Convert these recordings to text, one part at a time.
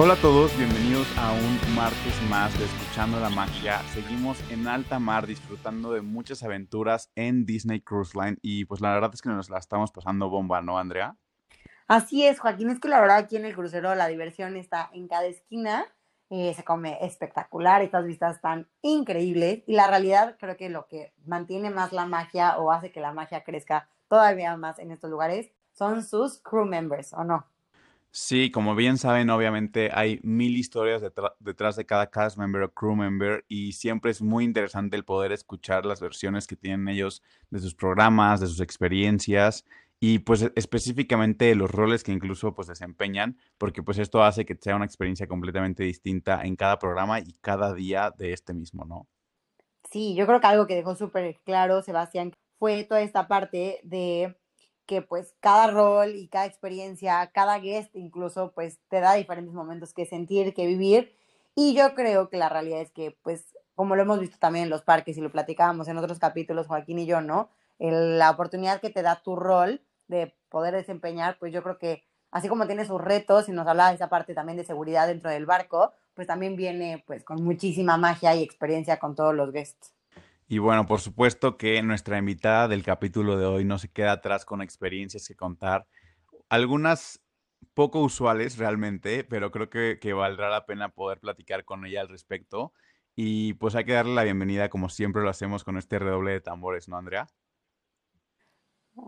Hola a todos, bienvenidos a un martes más de Escuchando la Magia. Seguimos en alta mar disfrutando de muchas aventuras en Disney Cruise Line y pues la verdad es que nos la estamos pasando bomba, ¿no, Andrea? Así es, Joaquín, es que la verdad aquí en el crucero la diversión está en cada esquina, eh, se come espectacular, estas vistas están increíbles y la realidad creo que lo que mantiene más la magia o hace que la magia crezca todavía más en estos lugares son sus crew members, ¿o no? Sí, como bien saben, obviamente hay mil historias detrás de cada cast member o crew member y siempre es muy interesante el poder escuchar las versiones que tienen ellos de sus programas, de sus experiencias y pues e, específicamente los roles que incluso pues desempeñan, porque pues esto hace que sea una experiencia completamente distinta en cada programa y cada día de este mismo, ¿no? Sí, yo creo que algo que dejó súper claro Sebastián fue toda esta parte de que pues cada rol y cada experiencia, cada guest incluso, pues te da diferentes momentos que sentir, que vivir. Y yo creo que la realidad es que, pues, como lo hemos visto también en los parques y lo platicábamos en otros capítulos, Joaquín y yo, ¿no? la oportunidad que te da tu rol de poder desempeñar, pues yo creo que así como tiene sus retos y nos habla de esa parte también de seguridad dentro del barco, pues también viene pues con muchísima magia y experiencia con todos los guests. Y bueno, por supuesto que nuestra invitada del capítulo de hoy no se queda atrás con experiencias que contar. Algunas poco usuales realmente, pero creo que, que, valdrá la pena poder platicar con ella al respecto. Y pues hay que darle la bienvenida como siempre lo hacemos con este redoble de tambores, ¿no, Andrea?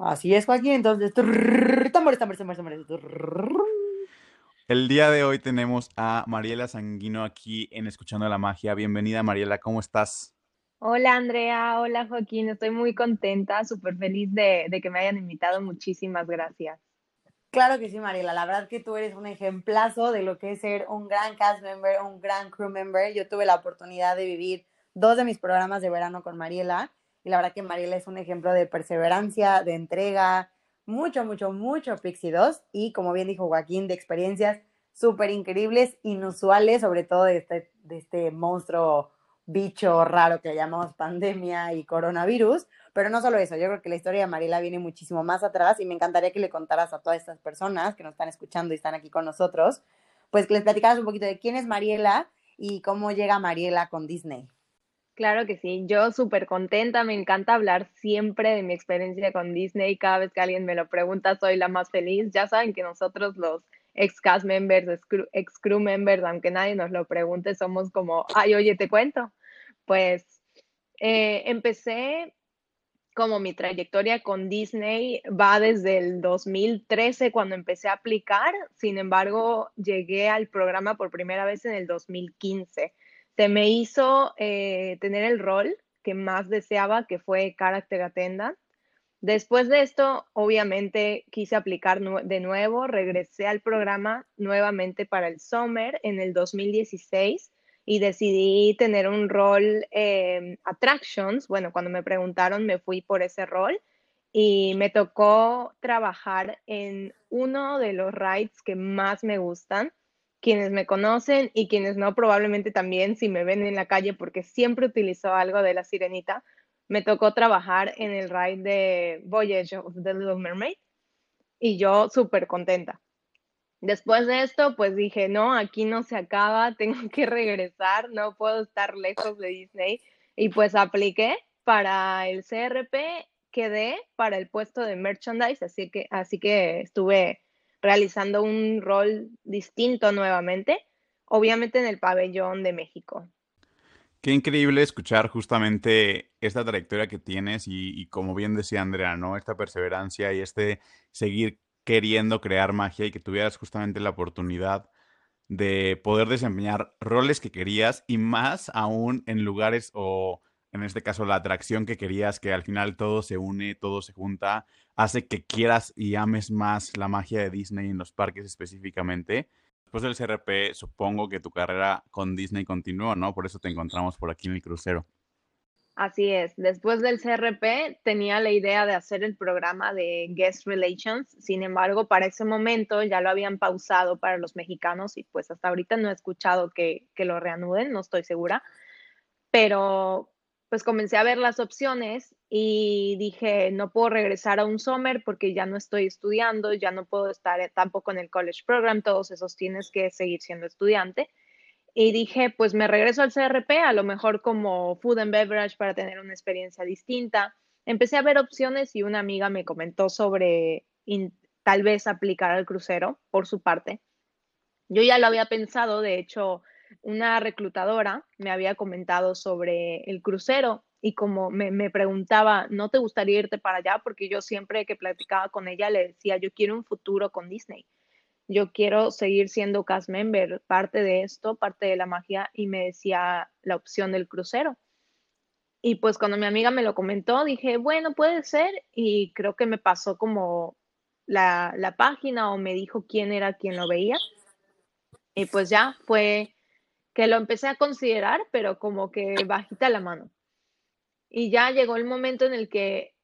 Así es, Joaquín. Entonces, tambores, tambores, tambores, tambores. El día de hoy tenemos a Mariela Sanguino aquí en Escuchando la Magia. Bienvenida, Mariela, ¿cómo estás? Hola Andrea, hola Joaquín, estoy muy contenta, súper feliz de, que me hayan invitado, muchísimas gracias. Claro que sí, Mariela, la verdad que tú eres un ejemplazo de lo que es ser un gran cast member, un gran crew member. Yo tuve la oportunidad de vivir dos de mis programas de verano con Mariela y la verdad que Mariela es un ejemplo de perseverancia, de entrega, mucho, mucho, mucho Pixie 2 y como bien dijo Joaquín, de experiencias súper increíbles, inusuales, sobre todo de este, de este monstruo bicho raro que llamamos pandemia y coronavirus. Pero no solo eso, yo creo que la historia de Mariela viene muchísimo más atrás y me encantaría que le contaras a todas estas personas que nos están escuchando y están aquí con nosotros, pues que les platicaras un poquito de quién es Mariela y cómo llega Mariela con Disney. Claro que sí, yo súper contenta, me encanta hablar siempre de mi experiencia con Disney, cada vez que alguien me lo pregunta soy la más feliz, ya saben que nosotros los ex cast members, ex crew members, aunque nadie nos lo pregunte, somos como, ay, oye, te cuento, pues eh, empecé como mi trayectoria con Disney va desde el 2013 cuando empecé a aplicar, sin embargo llegué al programa por primera vez en el 2015. Se me hizo eh, tener el rol que más deseaba, que fue Character Attendant. Después de esto, obviamente quise aplicar de nuevo, regresé al programa nuevamente para el Summer en el 2016 y decidí tener un rol eh, attractions. Bueno, cuando me preguntaron me fui por ese rol y me tocó trabajar en uno de los rides que más me gustan. Quienes me conocen y quienes no, probablemente también si me ven en la calle porque siempre utilizó algo de la sirenita, me tocó trabajar en el ride de Voyage of the Little Mermaid y yo súper contenta. Después de esto, pues dije, no, aquí no se acaba, tengo que regresar, no puedo estar lejos de Disney. Y pues apliqué para el CRP, quedé para el puesto de merchandise, así que, así que estuve realizando un rol distinto nuevamente, obviamente en el pabellón de México. Qué increíble escuchar justamente esta trayectoria que tienes y, y, como bien decía Andrea, ¿no? Esta perseverancia y este seguir queriendo crear magia y que tuvieras justamente la oportunidad de poder desempeñar roles que querías y más aún en lugares o en este caso la atracción que querías, que al final todo se une, todo se junta. hace que quieras y ames más la magia de Disney en los parques específicamente. Después del CRP, supongo que tu carrera con Disney continuó, ¿no? Por eso te encontramos por aquí en el crucero. Así es. Después del CRP tenía la idea de hacer el programa de Guest Relations. Sin embargo, para ese momento ya lo habían pausado para los mexicanos y pues hasta ahorita no he escuchado que, que lo reanuden, no estoy segura. Pero pues comencé a ver las opciones y dije, no puedo regresar a un summer porque ya no estoy estudiando, ya no puedo estar tampoco en el college program, todos esos tienes que seguir siendo estudiante. Y dije, pues me regreso al CRP, a lo mejor como food and beverage para tener una experiencia distinta. Empecé a ver opciones y una amiga me comentó sobre tal vez aplicar al crucero por su parte. Yo ya lo había pensado, de hecho, una reclutadora me había comentado sobre el crucero y como me, me, preguntaba, ¿no te gustaría irte para allá? Porque yo siempre que platicaba con ella le decía, yo quiero un futuro con Disney. Yo quiero seguir siendo cast member, parte de esto, parte de la magia, y me decía la opción del crucero. Y pues cuando mi amiga me lo comentó, dije, bueno, puede ser, y creo que me pasó como la, la página o me dijo quién era quien lo veía. Y pues ya fue que lo empecé a considerar, pero como que bajita la mano. Y ya llegó el momento en el que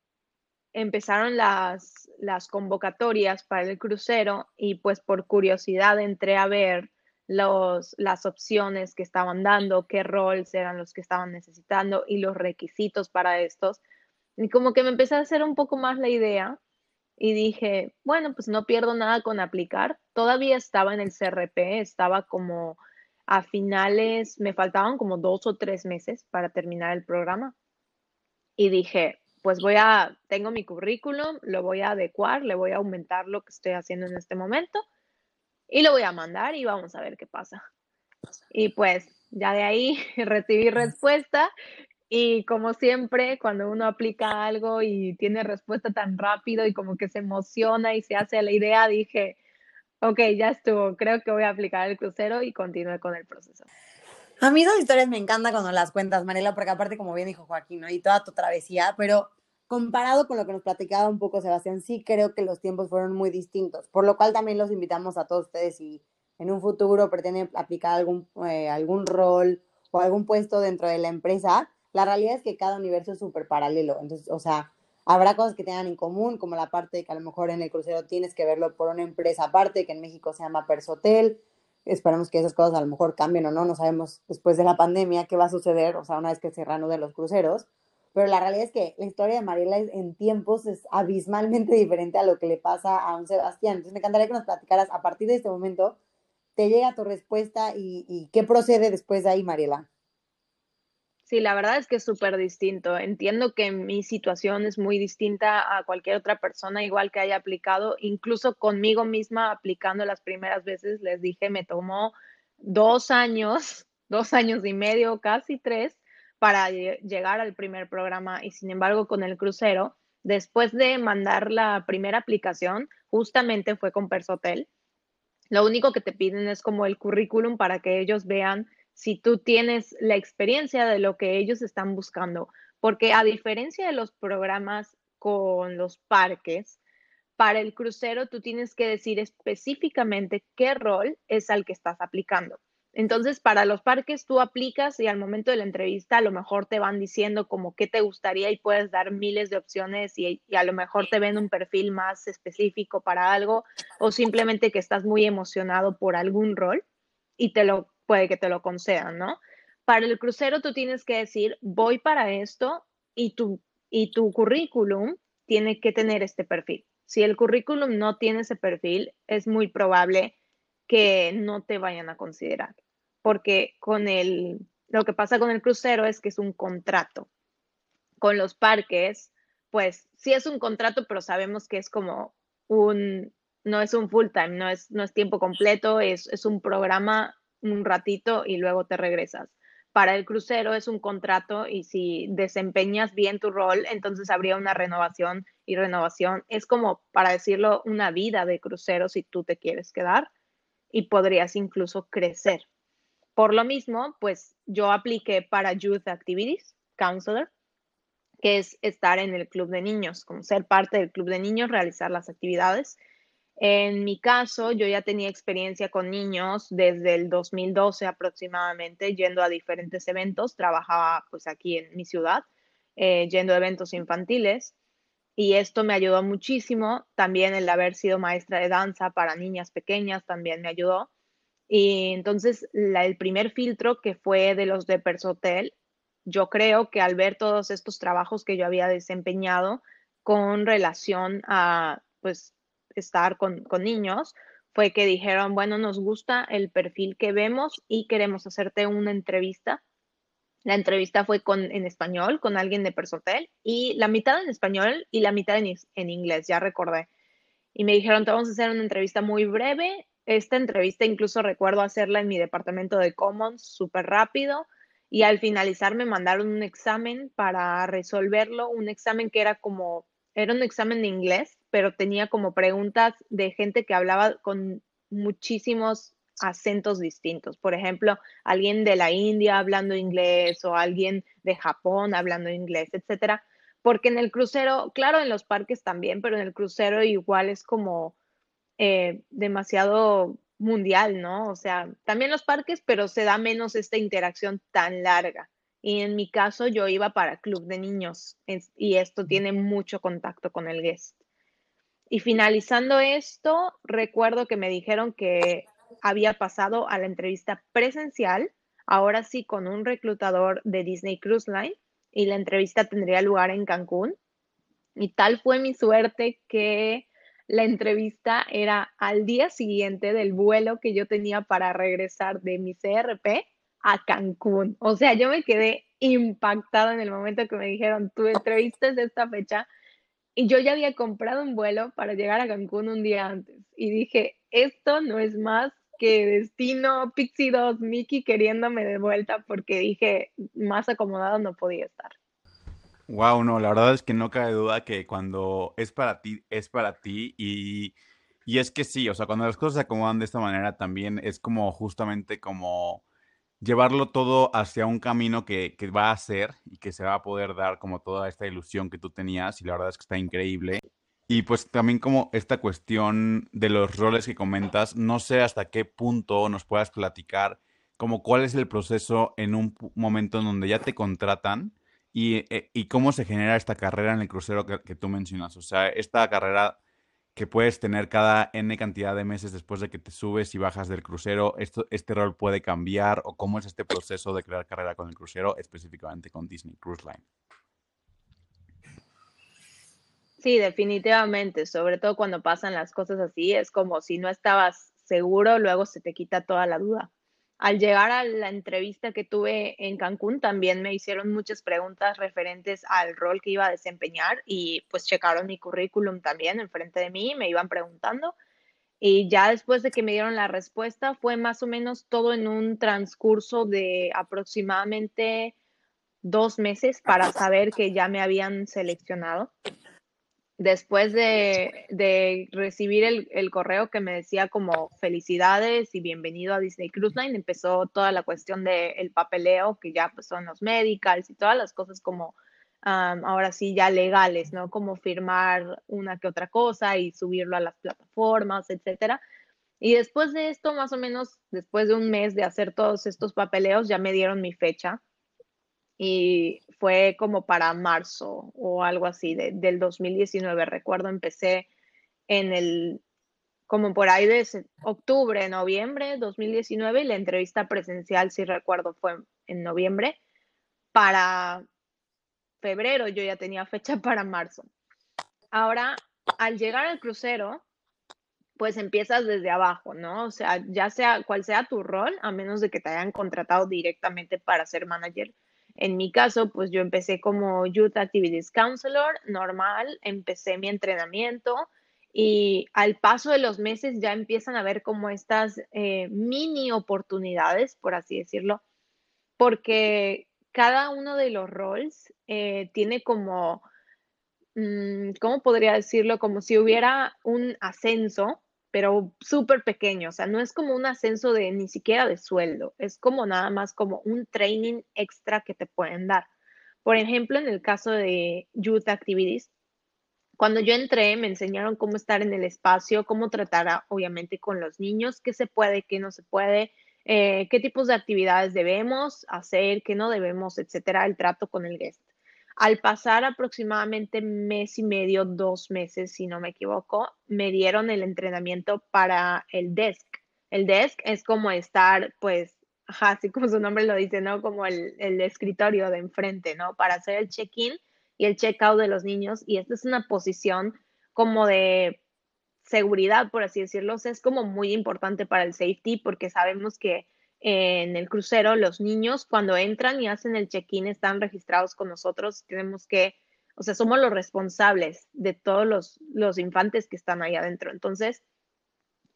empezaron las, las convocatorias para el crucero y pues por curiosidad entré a ver los, las opciones que estaban dando, qué roles eran los que estaban necesitando y los requisitos para estos. Y como que me empecé a hacer un poco más la idea y dije, bueno, pues no pierdo nada con aplicar. Todavía estaba en el CRP, estaba como a finales, me faltaban como dos o tres meses para terminar el programa. Y dije, pues voy a, tengo mi currículum, lo voy a adecuar, le voy a aumentar lo que estoy haciendo en este momento y lo voy a mandar y vamos a ver qué pasa. Y pues ya de ahí recibí respuesta y como siempre, cuando uno aplica algo y tiene respuesta tan rápido y como que se emociona y se hace la idea, dije, ok, ya estuvo, creo que voy a aplicar el crucero y continúe con el proceso. A mí esas historias me encantan cuando las cuentas, Mariela, porque aparte, como bien dijo Joaquín, ¿no? y toda tu travesía, pero comparado con lo que nos platicaba un poco Sebastián, sí creo que los tiempos fueron muy distintos, por lo cual también los invitamos a todos ustedes si en un futuro pretenden aplicar algún, eh, algún rol o algún puesto dentro de la empresa, la realidad es que cada universo es súper paralelo, entonces, o sea, Habrá cosas que tengan en común, como la parte de que a lo mejor en el crucero tienes que verlo por una empresa aparte, que en México se llama Persotel. Esperemos que esas cosas a lo mejor cambien o no, no sabemos después de la pandemia qué va a suceder, o sea, una vez que se reanuden los cruceros. Pero la realidad es que la historia de Mariela en tiempos es abismalmente diferente a lo que le pasa a un Sebastián. Entonces me encantaría que nos platicaras a partir de este momento, te llega tu respuesta y, qué procede después de ahí, Mariela. Sí, la verdad es que es súper distinto. Entiendo que mi situación es muy distinta a cualquier otra persona, igual que haya aplicado. Incluso conmigo misma aplicando las primeras veces, les dije, me tomó dos años, dos años y medio, casi tres, para llegar al primer programa. Y sin embargo, con el crucero, después de mandar la primera aplicación, justamente fue con Persotel. Lo único que te piden es como el currículum para que ellos vean si tú tienes la experiencia de lo que ellos están buscando, porque a diferencia de los programas con los parques, para el crucero tú tienes que decir específicamente qué rol es al que estás aplicando. Entonces, para los parques tú aplicas y al momento de la entrevista a lo mejor te van diciendo como qué te gustaría y puedes dar miles de opciones y, a lo mejor te ven un perfil más específico para algo o simplemente que estás muy emocionado por algún rol y te lo puede que te lo concedan, ¿no? Para el crucero tú tienes que decir, voy para esto y tu, y tu currículum tiene que tener este perfil. Si el currículum no tiene ese perfil, es muy probable que no te vayan a considerar, porque con el, lo que pasa con el crucero es que es un contrato. Con los parques, pues sí es un contrato, pero sabemos que es como un, no es un full time, no es, no es tiempo completo, es, es un programa un ratito y luego te regresas. Para el crucero es un contrato y si desempeñas bien tu rol, entonces habría una renovación y renovación. Es como, para decirlo, una vida de crucero si tú te quieres quedar y podrías incluso crecer. Por lo mismo, pues yo apliqué para Youth Activities Counselor que es estar en el club de niños, como ser parte del club de niños, realizar las actividades. En mi caso, yo ya tenía experiencia con niños desde el 2012 aproximadamente, yendo a diferentes eventos. Trabajaba pues aquí en mi ciudad, eh, yendo a eventos infantiles. Y esto me ayudó muchísimo. También el haber sido maestra de danza para niñas pequeñas también me ayudó. Y entonces el primer filtro que fue de los de Persotel, yo creo que al ver todos estos trabajos que yo había desempeñado con relación a pues estar con, niños, fue que dijeron, bueno, nos gusta el perfil que vemos y queremos hacerte una entrevista. La entrevista fue con, en español, con alguien de Persotel, y la mitad en español y la mitad en, en inglés, ya recordé. Y me dijeron, te vamos a hacer una entrevista muy breve. Esta entrevista incluso recuerdo hacerla en mi departamento de Commons súper rápido. Y al finalizar me mandaron un examen para resolverlo, un examen que era como, era un examen de inglés, pero tenía como preguntas de gente que hablaba con muchísimos acentos distintos. Por ejemplo, alguien de la India hablando inglés o alguien de Japón hablando inglés, etcétera. Porque en el crucero, claro, en los parques también, pero en el crucero igual es como eh, demasiado mundial, ¿no? O sea, también los parques, pero se da menos esta interacción tan larga. Y en mi caso yo iba para club de niños y esto tiene mucho contacto con el guest. Y finalizando esto, recuerdo que me dijeron que había pasado a la entrevista presencial, ahora sí con un reclutador de Disney Cruise Line, y la entrevista tendría lugar en Cancún. Y tal fue mi suerte que la entrevista era al día siguiente del vuelo que yo tenía para regresar de mi CRP a Cancún. O sea, yo me quedé impactada en el momento que me dijeron, tu entrevista es esta fecha y yo ya había comprado un vuelo para llegar a Cancún un día antes. Y dije, esto no es más que destino Pixie 2, Mickey queriéndome de vuelta porque dije, más acomodado no podía estar. Wow, no, la verdad es que no cabe duda que cuando es para ti, es para ti y, y es que sí, o sea, cuando las cosas se acomodan de esta manera también es como justamente como llevarlo todo hacia un camino que, va a ser y que se va a poder dar como toda esta ilusión que tú tenías y la verdad es que está increíble. Y pues también como esta cuestión de los roles que comentas, no sé hasta qué punto nos puedas platicar como cuál es el proceso en un momento en donde ya te contratan y, eh, cómo se genera esta carrera en el crucero que, que tú mencionas. O sea, esta carrera que puedes tener cada N cantidad de meses después de que te subes y bajas del crucero. Esto, ¿Este rol puede cambiar o cómo es este proceso de crear carrera con el crucero, específicamente con Disney Cruise Line? Sí, definitivamente, sobre todo cuando pasan las cosas así, es como si no estabas seguro, luego se te quita toda la duda al llegar a la entrevista que tuve en Cancún, también me hicieron muchas preguntas referentes al rol que iba a desempeñar y pues checaron mi currículum también enfrente de mí, me iban preguntando. Y ya después de que me dieron la respuesta, fue más o menos todo en un transcurso de aproximadamente dos meses para saber que ya me habían seleccionado después de, recibir el, correo que me decía como felicidades y bienvenido a Disney Cruise Line, empezó toda la cuestión del papeleo, que ya pues son los medicals y todas las cosas como ahora sí ya legales, ¿no? Como firmar una que otra cosa y subirlo a las plataformas, etcétera. Y después de esto, más o menos después de un mes de hacer todos estos papeleos, ya me dieron mi fecha y fue como para marzo o algo así del 2019. Recuerdo, empecé en el, como por ahí de octubre, noviembre 2019 y la entrevista presencial, si recuerdo, fue en noviembre. Para febrero yo ya tenía fecha para marzo. Ahora, al llegar al crucero, pues empiezas desde abajo, ¿no? O sea, ya sea cual sea tu rol, a menos de que te hayan contratado directamente para ser manager, en mi caso, pues yo empecé como Youth Activities Counselor, normal, empecé mi entrenamiento y al paso de los meses ya empiezan a ver como estas eh, mini oportunidades, por así decirlo, porque cada uno de los roles eh, tiene como, mm, ¿cómo podría decirlo? Como si hubiera un ascenso pero súper pequeño, o sea, no es como un ascenso de ni siquiera de sueldo, es como nada más como un training extra que te pueden dar. Por ejemplo, en el caso de Youth Activities, cuando yo entré, me enseñaron cómo estar en el espacio, cómo tratar, obviamente, con los niños, qué se puede, qué no se puede, eh, qué tipos de actividades debemos hacer, qué no debemos, etcétera, el trato con el guest. Al pasar aproximadamente mes y medio, dos meses, si no me equivoco, me dieron el entrenamiento para el desk. El desk es como estar, pues, así como su nombre lo dice, ¿no? Como el, escritorio de enfrente, ¿no? Para hacer el check-in y el check-out de los niños. Y esta es una posición como de seguridad, por así decirlo. es como muy importante para el safety porque sabemos que en el crucero los niños cuando entran y hacen el check-in están registrados con nosotros. Tenemos que, o sea, somos los responsables de todos los, los infantes que están ahí adentro. Entonces,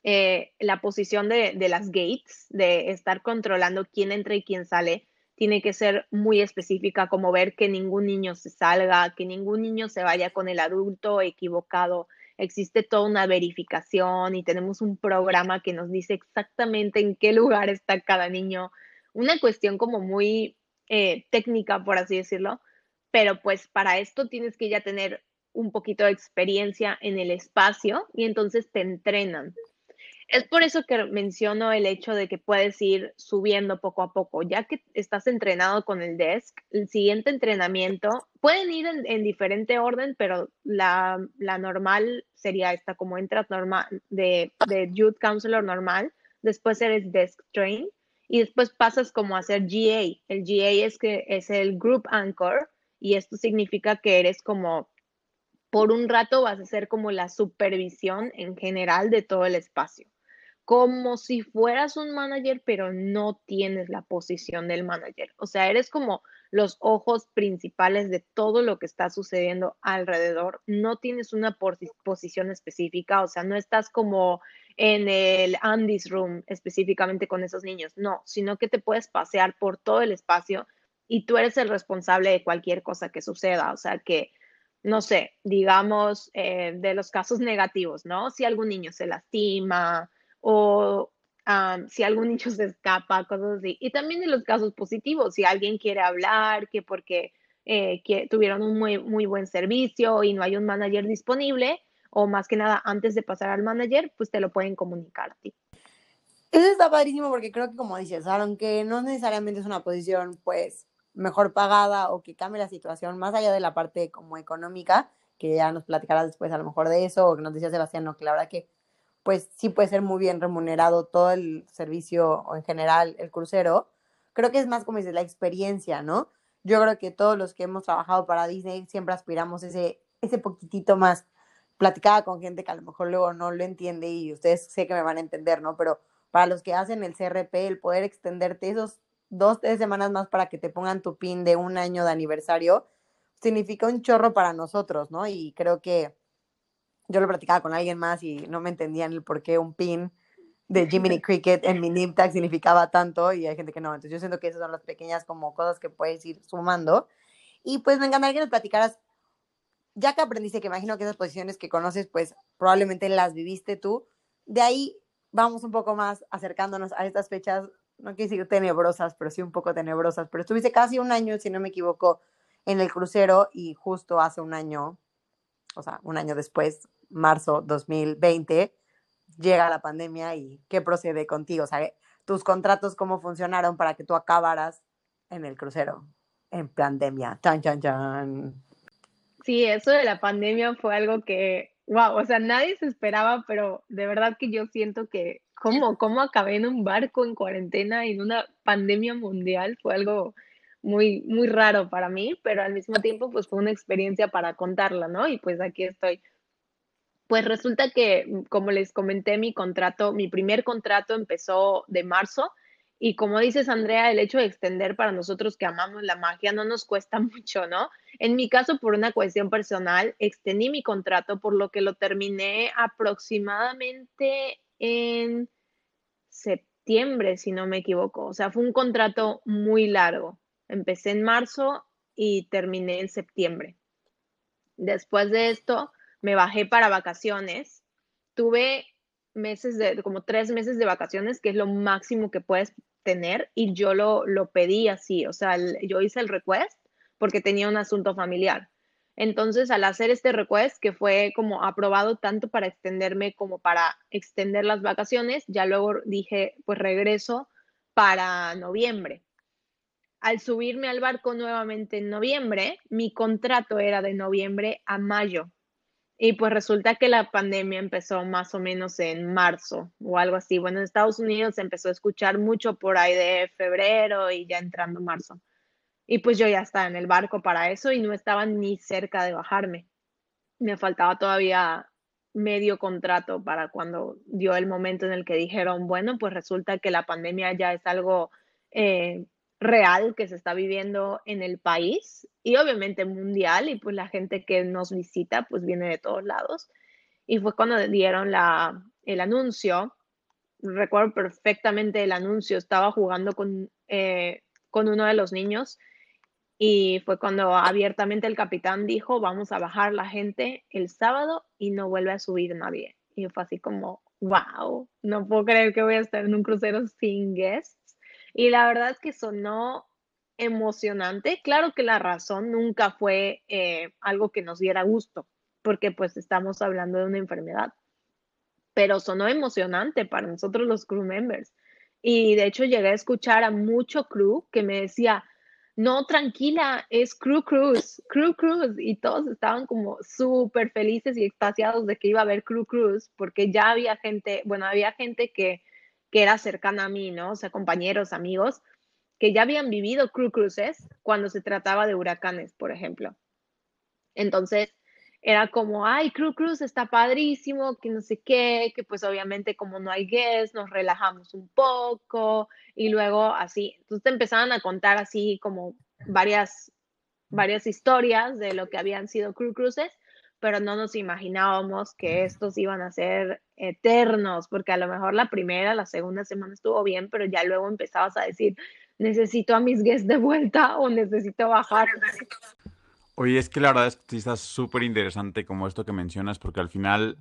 eh, la posición de, de las gates, de estar controlando quién entra y quién sale, tiene que ser muy específica, como ver que ningún niño se salga, que ningún niño se vaya con el adulto equivocado. Existe toda una verificación y tenemos un programa que nos dice exactamente en qué lugar está cada niño. Una cuestión como muy eh, técnica, por así decirlo, pero pues para esto tienes que ya tener un poquito de experiencia en el espacio y entonces te entrenan. Es por eso que menciono el hecho de que puedes ir subiendo poco a poco, ya que estás entrenado con el desk, el siguiente entrenamiento pueden ir en, diferente orden, pero la, normal sería esta, como entras normal de, de Youth Counselor normal, después eres desk train y después pasas como a ser GA. El GA es que es el Group Anchor y esto significa que eres como por un rato vas a ser como la supervisión en general de todo el espacio como si fueras un manager, pero no tienes la posición del manager. O sea, eres como los ojos principales de todo lo que está sucediendo alrededor. No tienes una posición específica, o sea, no estás como en el Andy's Room específicamente con esos niños, no, sino que te puedes pasear por todo el espacio y tú eres el responsable de cualquier cosa que suceda. O sea, que no sé, digamos, eh, de los casos negativos, ¿no? Si algún niño se lastima, o si algún niño se escapa, cosas así. Y también en los casos positivos, si alguien quiere hablar, que porque eh, que tuvieron un muy, muy buen servicio y no hay un manager disponible, o más que nada antes de pasar al manager, pues te lo pueden comunicar a ti. Eso está padrísimo porque creo que como dices, aunque no necesariamente es una posición pues mejor pagada o que cambie la situación, más allá de la parte como económica, que ya nos platicarás después a lo mejor de eso, o que nos decía Sebastián, no, que la verdad que pues sí puede ser muy bien remunerado todo el servicio o en general el crucero. Creo que es más como dices, la experiencia, ¿no? Yo creo que todos los que hemos trabajado para Disney siempre aspiramos ese, ese poquitito más. Platicada con gente que a lo mejor luego no lo entiende y ustedes sé que me van a entender, ¿no? Pero para los que hacen el CRP, el poder extenderte esos dos, tres semanas más para que te pongan tu pin de un año de aniversario, significa un chorro para nosotros, ¿no? Y creo que yo lo platicaba con alguien más y no me entendían el por qué un pin de Jiminy Cricket en mi name tag significaba tanto y hay gente que no. Entonces yo siento que esas son las pequeñas como cosas que puedes ir sumando. Y pues me encantaría que nos platicaras, ya que aprendiste, que imagino que esas posiciones que conoces, pues probablemente las viviste tú. De ahí vamos un poco más acercándonos a estas fechas, no quiero decir tenebrosas, pero sí un poco tenebrosas. Pero estuviste casi un año, si no me equivoco, en el crucero y justo hace un año, o sea, un año después, marzo 2020, llega la pandemia y qué procede contigo, o sea, tus contratos cómo funcionaron para que tú acabaras en el crucero en pandemia. Chan, chan, chan. Sí, eso de la pandemia fue algo que, wow, o sea, nadie se esperaba, pero de verdad que yo siento que cómo, cómo acabé en un barco en cuarentena en una pandemia mundial fue algo muy, muy raro para mí, pero al mismo tiempo pues fue una experiencia para contarla, ¿no? Y pues aquí estoy. Pues resulta que, mm, como les comenté, mi contrato, mi primer contrato empezó de marzo y como dices, Andrea, el hecho de extender para nosotros que amamos la magia no nos cuesta mucho, ¿no? En mi caso, por una cuestión personal, extendí mi contrato, por lo que lo terminé aproximadamente en septiembre, si no me equivoco. O sea, fue un contrato muy largo. Empecé en marzo y terminé en septiembre. Después de esto, me bajé para vacaciones, tuve meses de, como tres meses de vacaciones, que es lo máximo que puedes tener, y yo lo, lo pedí así, o sea, yo hice el request porque tenía un asunto familiar. Entonces, al hacer este request, que fue como aprobado tanto para extenderme como para extender las vacaciones, ya luego dije, pues regreso para noviembre. Al subirme al barco nuevamente en noviembre, mi contrato era de noviembre a mayo. Y pues resulta que la pandemia empezó más o menos en marzo o algo así. Bueno, en Estados Unidos empezó a escuchar mucho por ahí de febrero y ya entrando marzo. Y pues yo ya estaba en el barco para eso y no estaba ni cerca de bajarme. Me faltaba todavía medio contrato para cuando dio el momento en el que dijeron, bueno, pues resulta que la pandemia ya es algo eh, real que se está viviendo en el país y obviamente mundial y pues la gente que nos visita pues viene de todos lados. Y fue cuando dieron la, el anuncio, recuerdo perfectamente el anuncio, estaba jugando con, eh, con uno de los niños y fue cuando abiertamente el capitán dijo, vamos a bajar la gente el sábado y no vuelve a subir nadie. Y fue así como, wow, no puedo creer que voy a estar en un crucero sin guests. Y la verdad es que sonó emocionante. Claro que la razón nunca fue eh, algo que nos diera gusto, porque pues estamos hablando de una enfermedad. Pero sonó emocionante para nosotros los crew members. Y de hecho llegué a escuchar a mucho crew que me decía, no, tranquila, es Crew Cruise, Crew Cruise. Y todos estaban como súper felices y extasiados de que iba a haber Crew Cruise, porque ya había gente, bueno, había gente que, que era cercana a mí, ¿no? O sea, compañeros, amigos, que ya habían vivido Crew Cruises cuando se trataba de huracanes, por ejemplo. Entonces, era como, ay, Crew Cruise está padrísimo, que no sé qué, que pues obviamente como no hay guests, nos relajamos un poco y luego así, entonces te empezaban a contar así como varias, varias historias de lo que habían sido Crew Cruises, pero no nos imaginábamos que estos iban a ser eternos, porque a lo mejor la primera, la segunda semana estuvo bien, pero ya luego empezabas a decir, necesito a mis guests de vuelta o necesito bajar. Oye, es que la verdad es que está súper interesante como esto que mencionas, porque al final,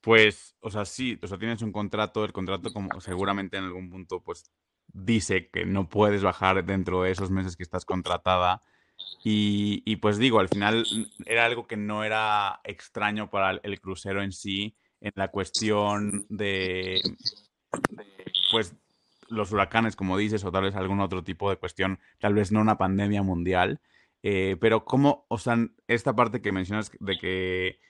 pues, o sea, sí, o sea, tienes un contrato, el contrato como seguramente en algún punto, pues, dice que no puedes bajar dentro de esos meses que estás contratada. Y, y pues digo, al final era algo que no era extraño para el, crucero en sí, en la cuestión de, pues, los huracanes, como dices, o tal vez algún otro tipo de cuestión, tal vez no una pandemia mundial. Eh, pero cómo, o sea, esta parte que mencionas de que,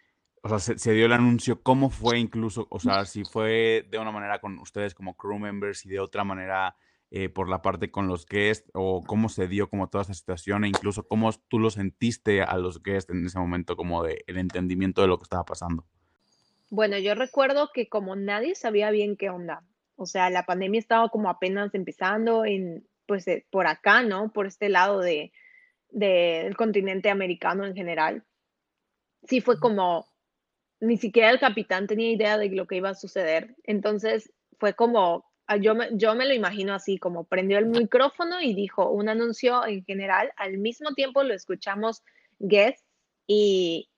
o sea, se, dio el anuncio, ¿cómo fue incluso, o sea, si fue de una manera con ustedes como crew members y de otra manera eh, por la parte con los guests, o cómo se dio como toda esta situación, e incluso cómo tú lo sentiste a los guests en ese momento, como de el entendimiento de lo que estaba pasando? Bueno, yo recuerdo que como nadie sabía bien qué onda, o sea, la pandemia estaba como apenas empezando en, pues, eh, por acá, ¿no? Por este lado de, del continente americano en general, sí fue como, ni siquiera el capitán tenía idea de lo que iba a suceder. Entonces fue como, yo me, yo me lo imagino así, como prendió el micrófono y dijo un anuncio en general, al mismo tiempo lo escuchamos guests y,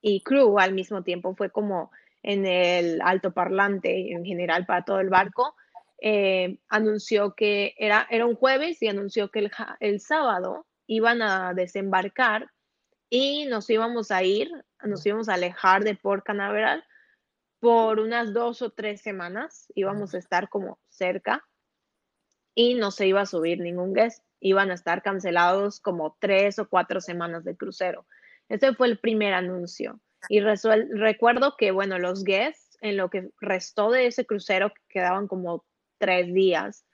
y crew al mismo tiempo, fue como en el altoparlante en general para todo el barco. Eh, anunció que era, era un jueves y anunció que el, el sábado iban a desembarcar y nos íbamos a ir, nos íbamos a alejar de Port Canaveral por unas dos o tres semanas, íbamos a estar como cerca y no se iba a subir ningún guest, iban a estar cancelados como tres o cuatro semanas de crucero. Ese fue el primer anuncio. Y recuerdo que, bueno, los guests, en lo que restó de ese crucero, quedaban como tres días,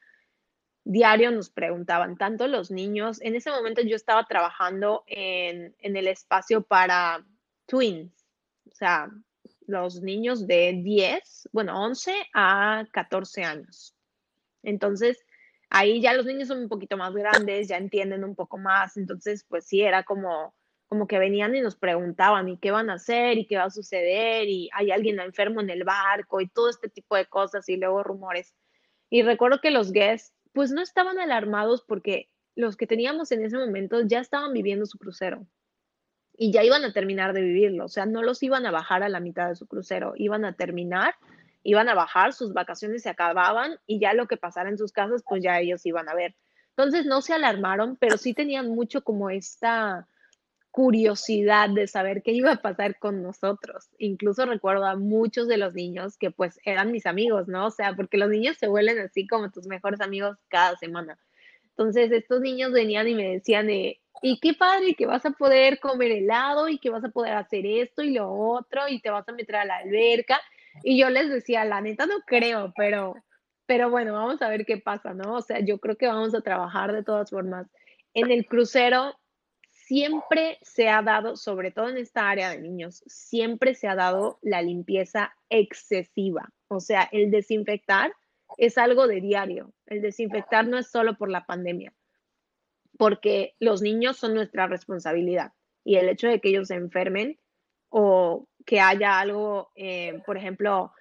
diario nos preguntaban, tanto los niños, en ese momento yo estaba trabajando en, el espacio para twins, o sea, los niños de 10, bueno, 11 a 14 años. Entonces, ahí ya los niños son un poquito más grandes, ya entienden un poco más, entonces, pues sí, era como, como que venían y nos preguntaban, ¿y qué van a hacer? ¿Y qué va a suceder? ¿Y hay alguien enfermo en el barco? Y todo este tipo de cosas y luego rumores. Y recuerdo que los guests pues no estaban alarmados porque los que teníamos en ese momento ya estaban viviendo su crucero y ya iban a terminar de vivirlo, o sea, no los iban a bajar a la mitad de su crucero, iban a terminar, iban a bajar, sus vacaciones se acababan y ya lo que pasara en sus casas, pues ya ellos iban a ver. Entonces no se alarmaron, pero sí tenían mucho como esta curiosidad de saber qué iba a pasar con nosotros. Incluso recuerdo a muchos de los niños que pues eran mis amigos, ¿no? O sea, porque los niños se vuelven así como tus mejores amigos cada semana. Entonces estos niños venían y me decían, de, y qué padre que vas a poder comer helado y que vas a poder hacer esto y lo otro y te vas a meter a la alberca. Y yo les decía, la neta no creo, pero, pero bueno, vamos a ver qué pasa, ¿no? O sea, yo creo que vamos a trabajar de todas formas. En el crucero siempre se ha dado, sobre todo en esta área de niños, siempre se ha dado la limpieza excesiva. O sea, el desinfectar es algo de diario. El desinfectar no es solo por la pandemia, porque los niños son nuestra responsabilidad y el hecho de que ellos se enfermen o que haya algo, eh, por ejemplo,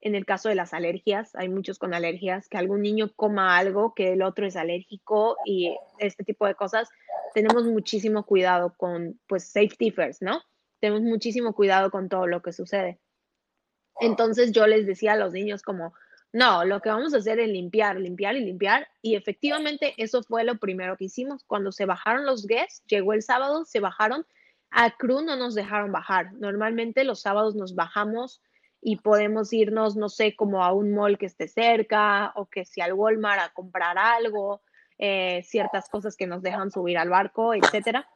en el caso de las alergias, hay muchos con alergias, que algún niño coma algo que el otro es alérgico y este tipo de cosas, tenemos muchísimo cuidado con, pues, safety first, ¿no? Tenemos muchísimo cuidado con todo lo que sucede. Entonces yo les decía a los niños como, no, lo que vamos a hacer es limpiar, limpiar y limpiar. Y efectivamente eso fue lo primero que hicimos. Cuando se bajaron los guests, llegó el sábado, se bajaron. A Crew no nos dejaron bajar. Normalmente los sábados nos bajamos y podemos irnos, no sé, como a un mall que esté cerca o que si al Walmart a comprar algo, eh, ciertas cosas que nos dejan subir al barco, etcétera.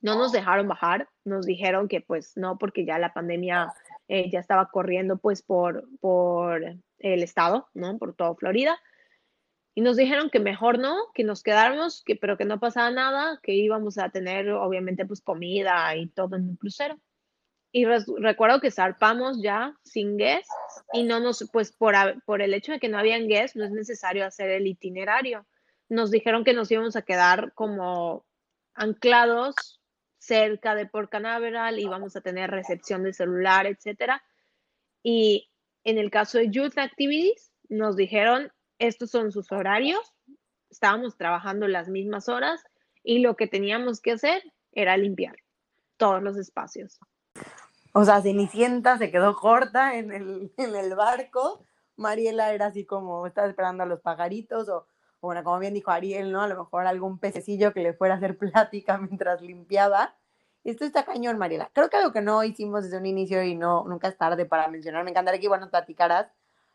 No nos dejaron bajar, nos dijeron que pues no, porque ya la pandemia eh, ya estaba corriendo pues por, por el estado, ¿no? Por todo Florida. Y nos dijeron que mejor no, que nos quedáramos, que, pero que no pasaba nada, que íbamos a tener obviamente pues comida y todo en el crucero. Y recuerdo que zarpamos ya sin guests y no nos, pues por, por el hecho de que no habían guests, no es necesario hacer el itinerario. Nos dijeron que nos íbamos a quedar como anclados cerca de Port Canaveral, íbamos a tener recepción de celular, etcétera. Y en el caso de Youth Activities, nos dijeron, estos son sus horarios, estábamos trabajando las mismas horas y lo que teníamos que hacer era limpiar todos los espacios. O sea, Cenicienta se quedó corta en el, en el barco. Mariela era así como, estaba esperando a los pajaritos o, bueno, como bien dijo Ariel, ¿no? A lo mejor algún pececillo que le fuera a hacer plática mientras limpiaba. Esto está cañón, Mariela. Creo que algo que no hicimos desde un inicio y no nunca es tarde para mencionar, me encantaría que bueno platicaras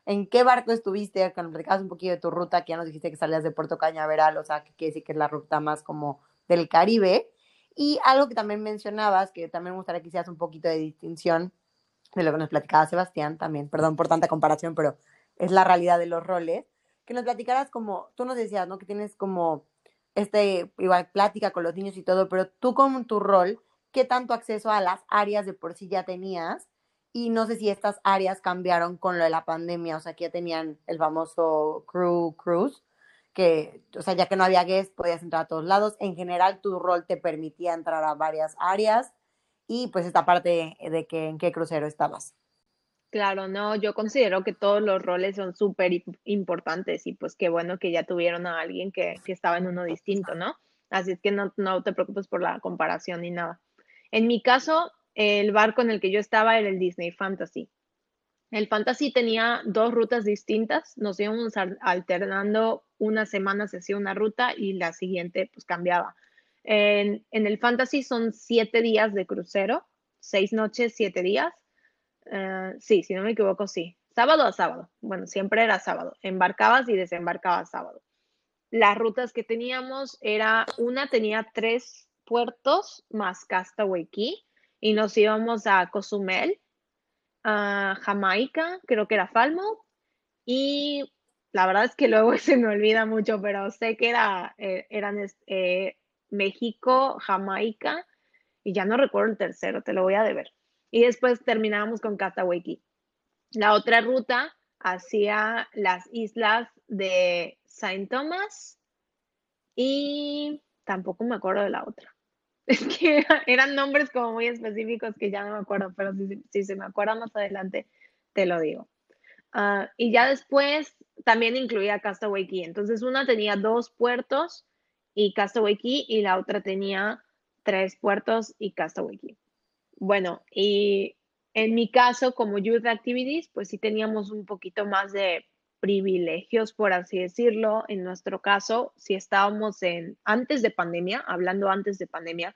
en qué barco estuviste, que nos platicabas un poquito de tu ruta, que ya nos dijiste que salías de Puerto Cañaveral, o sea, que quiere decir que es la ruta más como del Caribe. Y algo que también mencionabas, que también me gustaría que hicieras un poquito de distinción de lo que nos platicaba Sebastián también, perdón por tanta comparación, pero es la realidad de los roles, que nos platicaras como, tú nos decías, ¿no? Que tienes como este, igual, plática con los niños y todo, pero tú como tu rol, qué tanto acceso a las áreas de por sí ya tenías y no sé si estas áreas cambiaron con lo de la pandemia, o sea, que ya tenían el famoso crew cruise, que, o sea, ya que no había guest, podías entrar a todos lados. En general, tu rol te permitía entrar a varias áreas y pues esta parte de que en qué crucero estabas. Claro, no, yo considero que todos los roles son súper importantes y pues qué bueno que ya tuvieron a alguien que, estaba en uno distinto, ¿no? Así es que no te preocupes por la comparación ni nada. En mi caso, el barco en el que yo estaba era el Disney Fantasy. El Fantasy tenía dos rutas distintas, nos íbamos alternando una semana se hacía una ruta y la siguiente pues cambiaba. En, el Fantasy son siete días de crucero, seis noches, siete días. Eh, sí, si no me equivoco, sí. Sábado a sábado. Bueno, siempre era sábado. Embarcabas y desembarcabas sábado. Las rutas que teníamos era, una tenía tres puertos más Castaway Key y nos íbamos a Cozumel, a Jamaica, creo que era Falmouth y la verdad es que luego se me olvida mucho, pero sé que era, eh, eran eh, México, Jamaica y ya no recuerdo el tercero, te lo voy a deber. Y después terminábamos con Castaway Key. La otra ruta hacia las islas de Saint Thomas y tampoco me acuerdo de la otra. Es que eran nombres como muy específicos que ya no me acuerdo, pero si, se me acuerda más adelante, te lo digo. Ah, y ya después también incluía Castaway Key. Entonces una tenía dos puertos y Castaway Key y la otra tenía tres puertos y Castaway Key. Bueno, y en mi caso como Youth Activities, pues sí teníamos un poquito más de privilegios, por así decirlo. En nuestro caso, si estábamos en antes de pandemia, hablando antes de pandemia,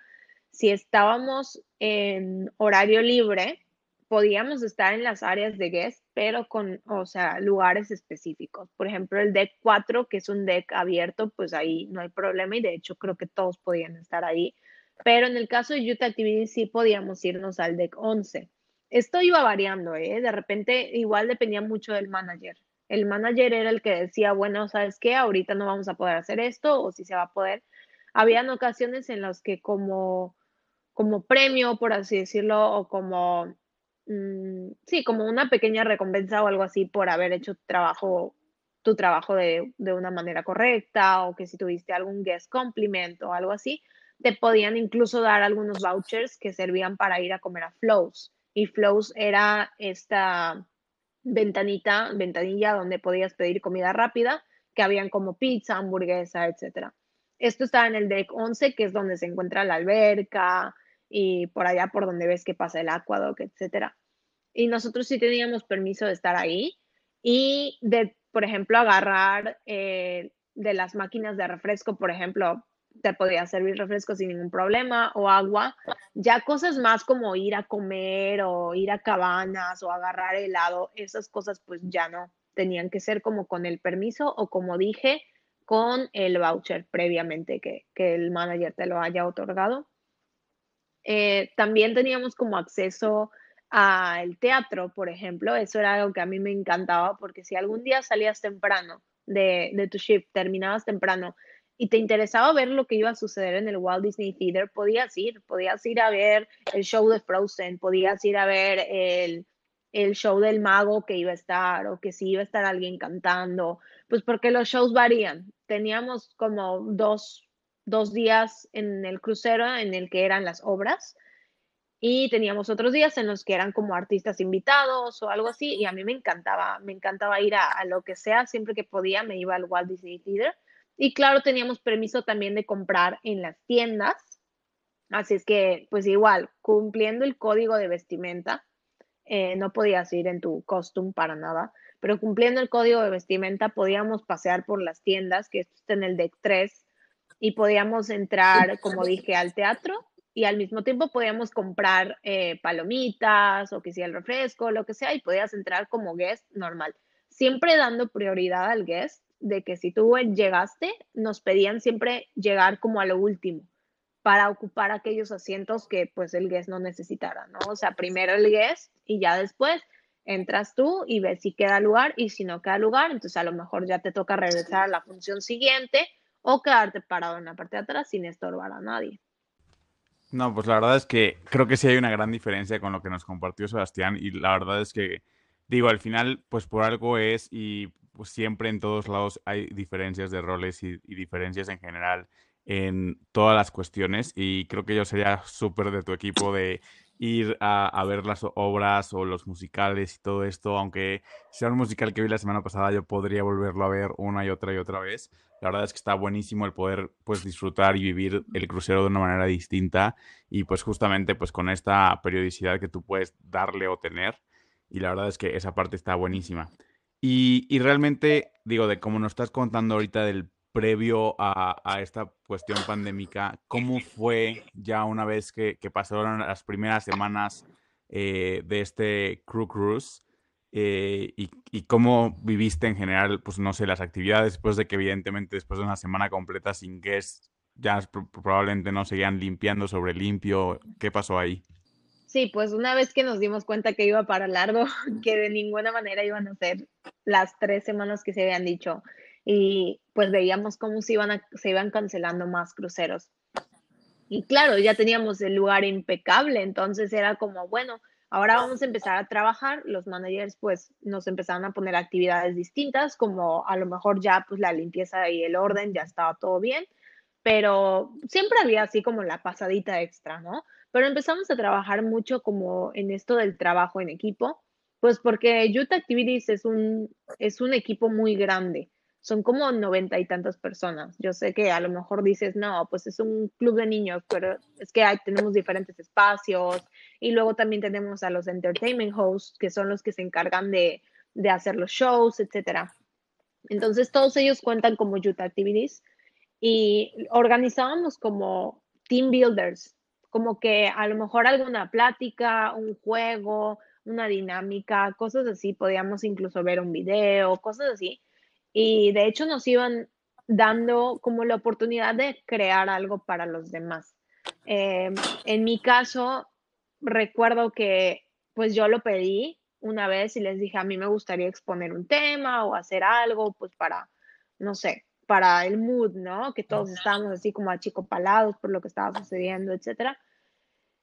si estábamos en horario libre, podíamos estar en las áreas de guest, pero con, o sea, lugares específicos. Por ejemplo, el deck 4, que es un deck abierto, pues ahí no hay problema y de hecho creo que todos podían estar ahí. Pero en el caso de Utah Activity sí podíamos irnos al deck 11. Esto iba variando, ¿eh? De repente igual dependía mucho del manager. El manager era el que decía, bueno, ¿sabes qué? Ahorita no vamos a poder hacer esto o si se va a poder. Habían ocasiones en las que como, como premio, por así decirlo, o como, mm, sí, como una pequeña recompensa o algo así por haber hecho trabajo, tu trabajo de, de una manera correcta o que si tuviste algún guest compliment o algo así, te podían incluso dar algunos vouchers que servían para ir a comer a Flows. Y Flows era esta ventanita, ventanilla donde podías pedir comida rápida, que habían como pizza, hamburguesa, etc. Esto estaba en el deck 11, que es donde se encuentra la alberca y por allá por donde ves que pasa el aquadoc, etc. Y nosotros sí teníamos permiso de estar ahí y de, por ejemplo, agarrar eh, de las máquinas de refresco, por ejemplo, te podía servir refresco sin ningún problema o agua. Ya cosas más como ir a comer o ir a cabanas o agarrar helado, esas cosas pues ya no. Tenían que ser como con el permiso o como dije, con el voucher previamente que, el manager te lo haya otorgado. Eh, también teníamos como acceso al teatro, por ejemplo. Eso era algo que a mí me encantaba porque si algún día salías temprano de, de tu shift, terminabas temprano y te interesaba ver lo que iba a suceder en el Walt Disney Theater, podías ir, podías ir a ver el show de Frozen, podías ir a ver el, el show del mago que iba a estar o que si iba a estar alguien cantando, pues porque los shows varían. Teníamos como dos, dos días en el crucero en el que eran las obras y teníamos otros días en los que eran como artistas invitados o algo así y a mí me encantaba, me encantaba ir a, a lo que sea, siempre que podía me iba al Walt Disney Theater y claro, teníamos permiso también de comprar en las tiendas. Así es que, pues igual, cumpliendo el código de vestimenta, eh, no podías ir en tu costume para nada, pero cumpliendo el código de vestimenta podíamos pasear por las tiendas, que está en el deck 3, y podíamos entrar, como dije, al teatro y al mismo tiempo podíamos comprar eh, palomitas o que sea el refresco, lo que sea, y podías entrar como guest normal, siempre dando prioridad al guest de que si tú llegaste, nos pedían siempre llegar como a lo último para ocupar aquellos asientos que pues el guest no necesitara, ¿no? O sea, primero el guest y ya después entras tú y ves si queda lugar y si no queda lugar, entonces a lo mejor ya te toca regresar a la función siguiente o quedarte parado en la parte de atrás sin estorbar a nadie. No, pues la verdad es que creo que sí hay una gran diferencia con lo que nos compartió Sebastián y la verdad es que digo, al final pues por algo es y pues siempre en todos lados hay diferencias de roles y, diferencias en general en todas las cuestiones y creo que yo sería súper de tu equipo de ir a, ver las obras o los musicales y todo esto, aunque sea un musical que vi la semana pasada, yo podría volverlo a ver una y otra y otra vez. La verdad es que está buenísimo el poder pues disfrutar y vivir el crucero de una manera distinta y pues justamente pues con esta periodicidad que tú puedes darle o tener y la verdad es que esa parte está buenísima. Y, realmente, digo, de como nos estás contando ahorita del previo a, esta cuestión pandémica, ¿cómo fue ya una vez que, pasaron las primeras semanas eh, de este Crew Cruise? Eh, y, cómo viviste en general, pues no sé, las actividades después de que evidentemente después de una semana completa sin guests, ya probablemente no seguían limpiando sobre limpio, ¿qué pasó ahí? Sí, pues una vez que nos dimos cuenta que iba para largo, que de ninguna manera iban a ser las tres semanas que se habían dicho, y pues veíamos cómo se iban, cancelando más cruceros. Y claro, ya teníamos el lugar impecable, entonces era como, bueno, ahora vamos a empezar a trabajar. Los managers pues nos empezaron a poner actividades distintas, como a lo mejor ya pues la limpieza y el orden ya estaba todo bien, pero siempre había así como la pasadita extra, ¿no? Pero empezamos a trabajar mucho como en esto del trabajo en equipo, pues porque Youth Activities es un, es un equipo muy grande. Son como noventa y tantas personas. Yo sé que a lo mejor dices, no, pues es un club de niños, pero es que hay, tenemos diferentes espacios y luego también tenemos a los entertainment hosts, que son los que se encargan de, de hacer los shows, etcétera. Entonces todos ellos cuentan como Youth Activities y organizábamos como team builders, como que a lo mejor alguna plática, un juego, una dinámica, cosas así, podíamos incluso ver un video, cosas así. Y de hecho nos iban dando como la oportunidad de crear algo para los demás. Em, en mi caso, recuerdo que pues yo lo pedí una vez y les dije, a mí me gustaría exponer un tema o hacer algo, pues para, no sé, para el mood, ¿no? Que todos estábamos así como achicopalados por lo que estaba sucediendo, etcétera.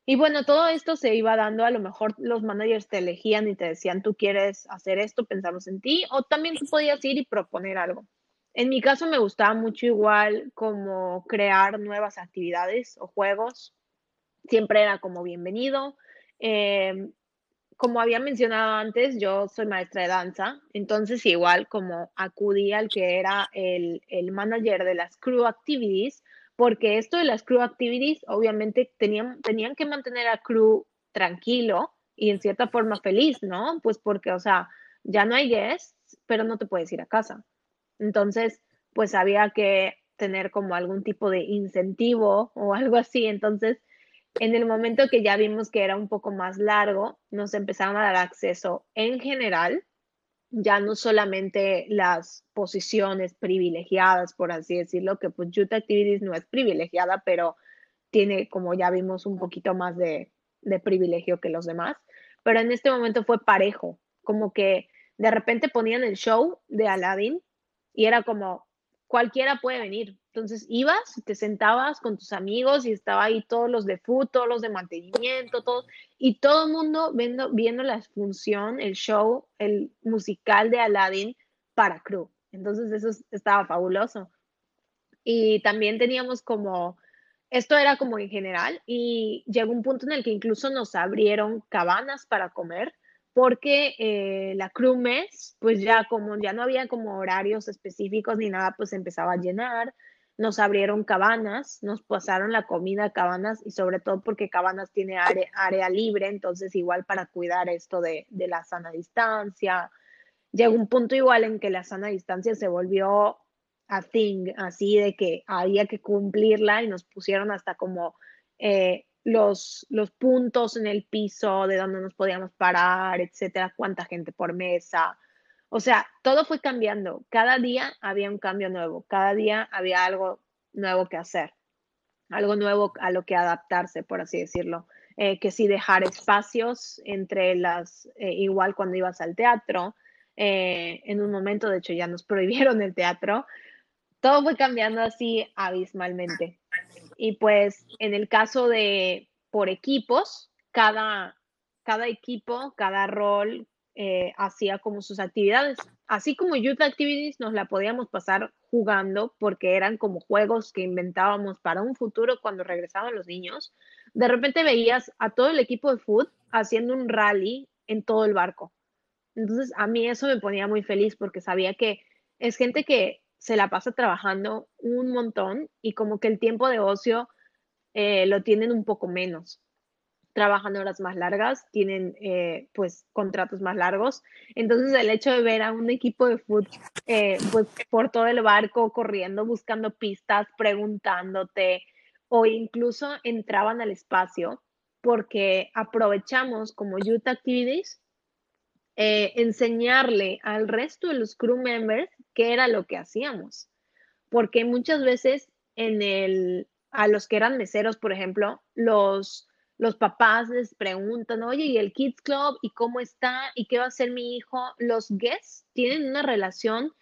Y bueno, todo esto se iba dando, a lo mejor los managers te elegían y te decían, tú quieres hacer esto, pensamos en ti, o también tú podías ir y proponer algo. En mi caso me gustaba mucho igual como crear nuevas actividades o juegos, siempre era como bienvenido. Eh, como había mencionado antes, yo soy maestra de danza, entonces igual como acudí al que era el, el, manager de las crew activities, porque esto de las crew activities obviamente tenían, tenían que mantener a crew tranquilo y en cierta forma feliz, ¿no? Pues porque, o sea, ya no hay guests, pero no te puedes ir a casa. Entonces, pues había que tener como algún tipo de incentivo o algo así. Entonces, en el momento que ya vimos que era un poco más largo, nos empezaron a dar acceso en general, ya no solamente las posiciones privilegiadas, por así decirlo, que pues Youth Activities no es privilegiada, pero tiene, como ya vimos, un poquito más de, de privilegio que los demás. Pero en este momento fue parejo, como que de repente ponían el show de Aladdin y era como, cualquiera puede venir, entonces ibas, te sentabas con tus amigos y estaba ahí todos los de food, todos los de mantenimiento, todos, y todo el mundo viendo, viendo la función, el show, el musical de Aladdin para crew. Entonces eso estaba fabuloso. Y también teníamos como, esto era como en general, y llegó un punto en el que incluso nos abrieron cabanas para comer porque eh, la crew mes, pues ya como ya no había como horarios específicos ni nada, pues empezaba a llenar nos abrieron cabanas, nos pasaron la comida a cabanas y sobre todo porque cabanas tiene área, libre, entonces igual para cuidar esto de, la sana distancia. Llegó un punto igual en que la sana distancia se volvió a thing, así de que había que cumplirla y nos pusieron hasta como eh, los, los puntos en el piso de donde nos podíamos parar, etcétera, cuánta gente por mesa. O sea, todo fue cambiando. Cada día había un cambio nuevo. Cada día había algo nuevo que hacer. Algo nuevo a lo que adaptarse, por así decirlo. Eh, que sí dejar espacios entre las, eh, igual cuando ibas al teatro. Eh, en un momento, de hecho, ya nos prohibieron el teatro. Todo fue cambiando así abismalmente. Y pues en el caso de por equipos, cada, cada equipo, cada rol, eh, hacía como sus actividades. Así como Youth Activities nos la podíamos pasar jugando porque eran como juegos que inventábamos para un futuro cuando regresaban los niños. De repente veías a todo el equipo de food haciendo un rally en todo el barco. Entonces a mí eso me ponía muy feliz porque sabía que es gente que se la pasa trabajando un montón y como que el tiempo de ocio eh, lo tienen un poco menos trabajan horas más largas, tienen eh, pues contratos más largos. Entonces el hecho de ver a un equipo de fútbol eh, pues por todo el barco corriendo, buscando pistas, preguntándote o incluso entraban al espacio porque aprovechamos como Youth Activities eh, enseñarle al resto de los crew members qué era lo que hacíamos. Porque muchas veces en el, a los que eran meseros, por ejemplo, los los papás les preguntan, oye, ¿y el Kids Club? ¿Y cómo está? ¿Y qué va a hacer mi hijo? Los guests tienen una relación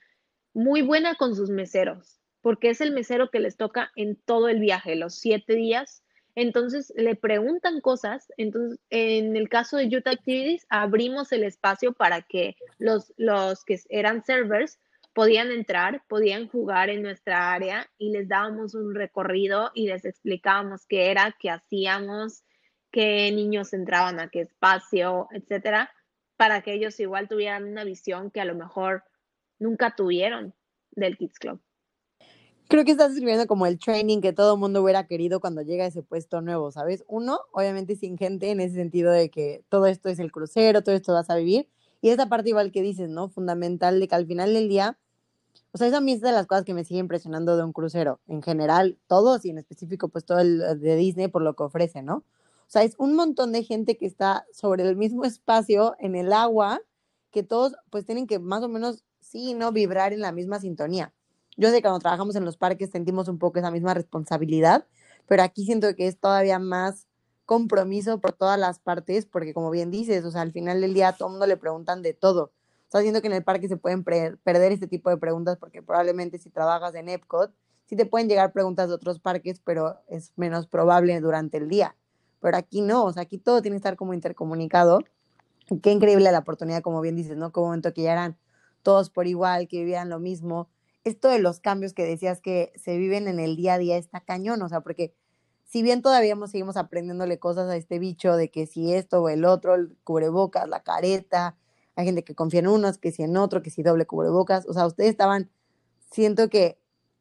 muy buena con sus meseros, porque es el mesero que les toca en todo el viaje, los siete días. Entonces le preguntan cosas. Entonces, en el caso de Youth Activities, abrimos el espacio para que los, los que eran servers podían entrar, podían jugar en nuestra área y les dábamos un recorrido y les explicábamos qué era, qué hacíamos, qué niños entraban a qué espacio, etcétera, para que ellos igual tuvieran una visión que a lo mejor nunca tuvieron del Kids Club. Creo que estás escribiendo como el training que todo mundo hubiera querido cuando llega ese puesto nuevo, ¿sabes? Uno, obviamente sin gente en ese sentido de que todo esto es el crucero, todo esto vas a vivir. Y esa parte igual que dices, ¿no? Fundamental de que al final del día O sea, eso a mí es de las cosas que me sigue impresionando de un crucero. En general, todos y en específico, pues todo el de Disney por lo que ofrece, ¿no? O sea, es un montón de gente que está sobre el mismo espacio en el agua, que todos pues tienen que más o menos, sí, ¿no? Vibrar en la misma sintonía. Yo sé que cuando trabajamos en los parques sentimos un poco esa misma responsabilidad, pero aquí siento que es todavía más compromiso por todas las partes, porque como bien dices, o sea, al final del día a todo mundo le preguntan de todo. O sea, siento que en el parque se pueden perder este tipo de preguntas porque probablemente si trabajas en Epcot, sí te pueden llegar preguntas de otros parques, pero es menos probable durante el día. Pero aquí no, o sea, aquí todo tiene que estar como intercomunicado. Qué increíble la oportunidad, como bien dices, ¿no? Como momento que ya eran todos por igual, que vivían lo mismo. Esto de los cambios que decías que se viven en el día a día está cañón, o sea, porque si bien todavía seguimos aprendiéndole cosas a este bicho de que si esto o el otro, el cubrebocas, la careta, hay gente que confía en unos, que si en otro, que si doble cubrebocas, o sea, ustedes estaban, siento que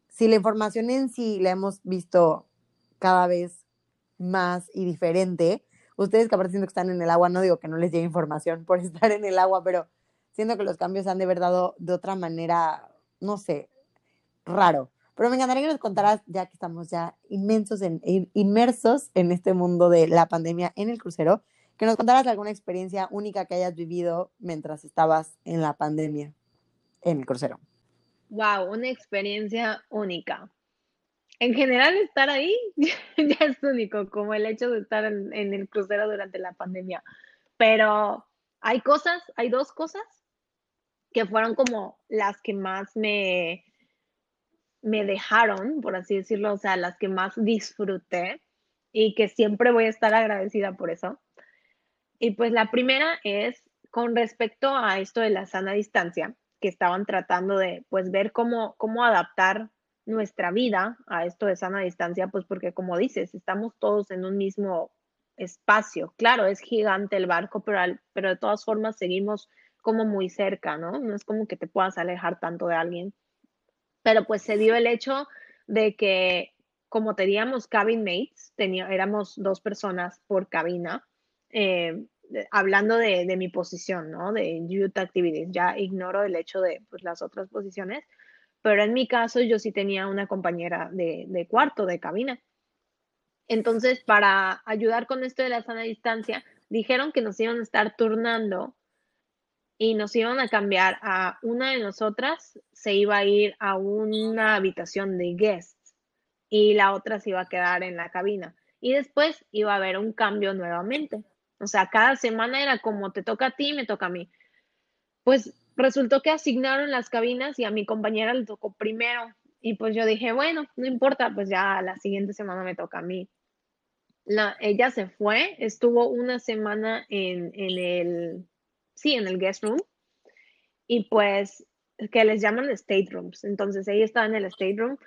si la información en sí la hemos visto cada vez más y diferente, ustedes que aparte siento que están en el agua, no digo que no les llegue información por estar en el agua, pero siento que los cambios han de verdad de otra manera, no sé, raro. Pero me encantaría que nos contaras, ya que estamos ya inmensos en, inmersos en este mundo de la pandemia en el crucero, que nos contaras alguna experiencia única que hayas vivido mientras estabas en la pandemia en el crucero. Wow, una experiencia única. En general, estar ahí ya es único, como el hecho de estar en, el crucero durante la pandemia. Pero hay cosas, hay dos cosas que fueron como las que más me, me dejaron, por así decirlo, o sea, las que más disfruté y que siempre voy a estar agradecida por eso. Y pues la primera es con respecto a esto de la sana distancia, que estaban tratando de pues ver cómo, cómo adaptar nuestra vida a esto de sana distancia, pues porque como dices, estamos todos en un mismo espacio. Claro, es gigante el barco, pero, pero de todas formas seguimos como muy cerca, ¿no? No es como que te puedas alejar tanto de alguien. Pero pues se dio el hecho de que como teníamos cabin mates, tenía, éramos dos personas por cabina, eh, hablando de, de, mi posición, ¿no? De youth activities, ya ignoro el hecho de pues, las otras posiciones, pero en mi caso yo sí tenía una compañera de, cuarto, de cabina. Entonces, para ayudar con esto de la sana distancia, dijeron que nos iban a estar turnando y nos iban a cambiar a una de nosotras, se iba a ir a una habitación de guests y la otra se iba a quedar en la cabina. Y después iba a haber un cambio nuevamente. O sea, cada semana era como te toca a ti, me toca a mí. Pues resultó que asignaron las cabinas y a mi compañera le tocó primero. Y pues yo dije, bueno, no importa, pues ya la siguiente semana me toca a mí. La, ella se fue, estuvo una semana en, en el sí, en el guest room. Y pues que les llaman state rooms. Entonces ella estaba en el state room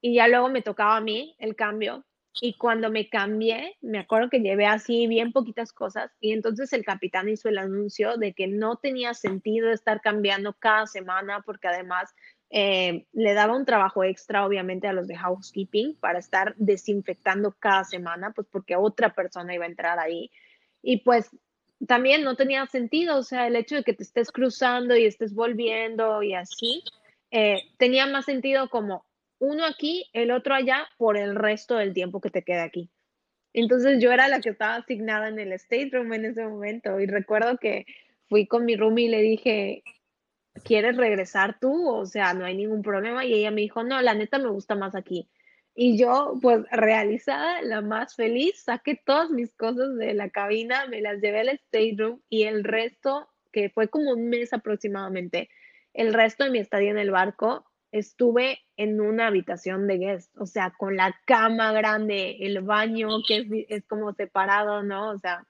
y ya luego me tocaba a mí el cambio. Y cuando me cambié, me acuerdo que llevé así bien poquitas cosas y entonces el capitán hizo el anuncio de que no tenía sentido estar cambiando cada semana porque además eh, le daba un trabajo extra obviamente a los de housekeeping para estar desinfectando cada semana, pues porque otra persona iba a entrar ahí. Y pues también no tenía sentido, o sea, el hecho de que te estés cruzando y estés volviendo y así, eh, tenía más sentido como uno aquí, el otro allá, por el resto del tiempo que te queda aquí. Entonces yo era la que estaba asignada en el state room en ese momento y recuerdo que fui con mi roomie y le dije, ¿quieres regresar tú? O sea, no hay ningún problema. Y ella me dijo, no, la neta me gusta más aquí. Y yo, pues realizada, la más feliz, saqué todas mis cosas de la cabina, me las llevé al state room y el resto, que fue como un mes aproximadamente, el resto de mi estadía en el barco, estuve en una habitación de guest, o sea, con la cama grande, el baño que es, como separado, ¿no? O sea,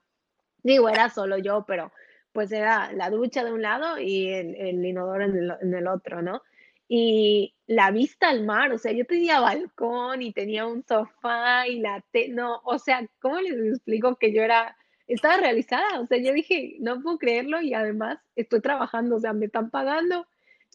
digo, era solo yo, pero pues era la ducha de un lado y el, el inodoro en el, en el otro, ¿no? y la vista al mar, o sea, yo tenía balcón y tenía un sofá y la te no, o sea, ¿cómo les explico que yo era, estaba realizada? O sea, yo dije, no puedo creerlo y además estoy trabajando, o sea, me están pagando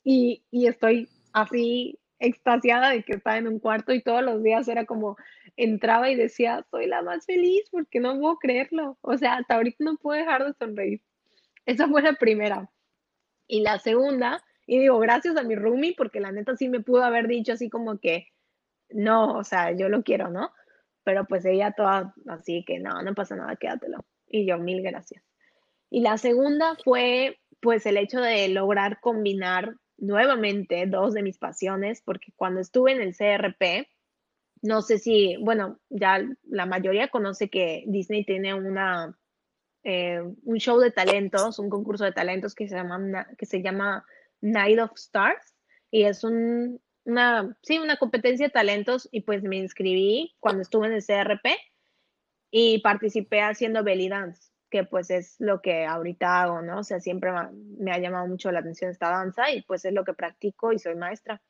y, y estoy así extasiada de que estaba en un cuarto y todos los días era como entraba y decía, soy la más feliz porque no puedo creerlo. O sea, hasta ahorita no puedo dejar de sonreír. Esa fue la primera. Y la segunda Y digo, gracias a mi roomie, porque la neta sí me pudo haber dicho así como que, no, o sea, yo lo quiero, ¿no? Pero pues ella toda así que, no, no pasa nada, quédatelo. Y yo, mil gracias. Y la segunda fue pues el hecho de lograr combinar nuevamente dos de mis pasiones, porque cuando estuve en el CRP, no sé si, bueno, ya la mayoría conoce que Disney tiene una, eh, un show de talentos, un concurso de talentos que se llama, que se llama Night of Stars y es un, una, sí, una competencia de talentos y pues me inscribí cuando estuve en el CRP y participé haciendo belly dance, que pues es lo que ahorita hago, ¿no? O sea, siempre me ha llamado mucho la atención esta danza y pues es lo que practico y soy maestra.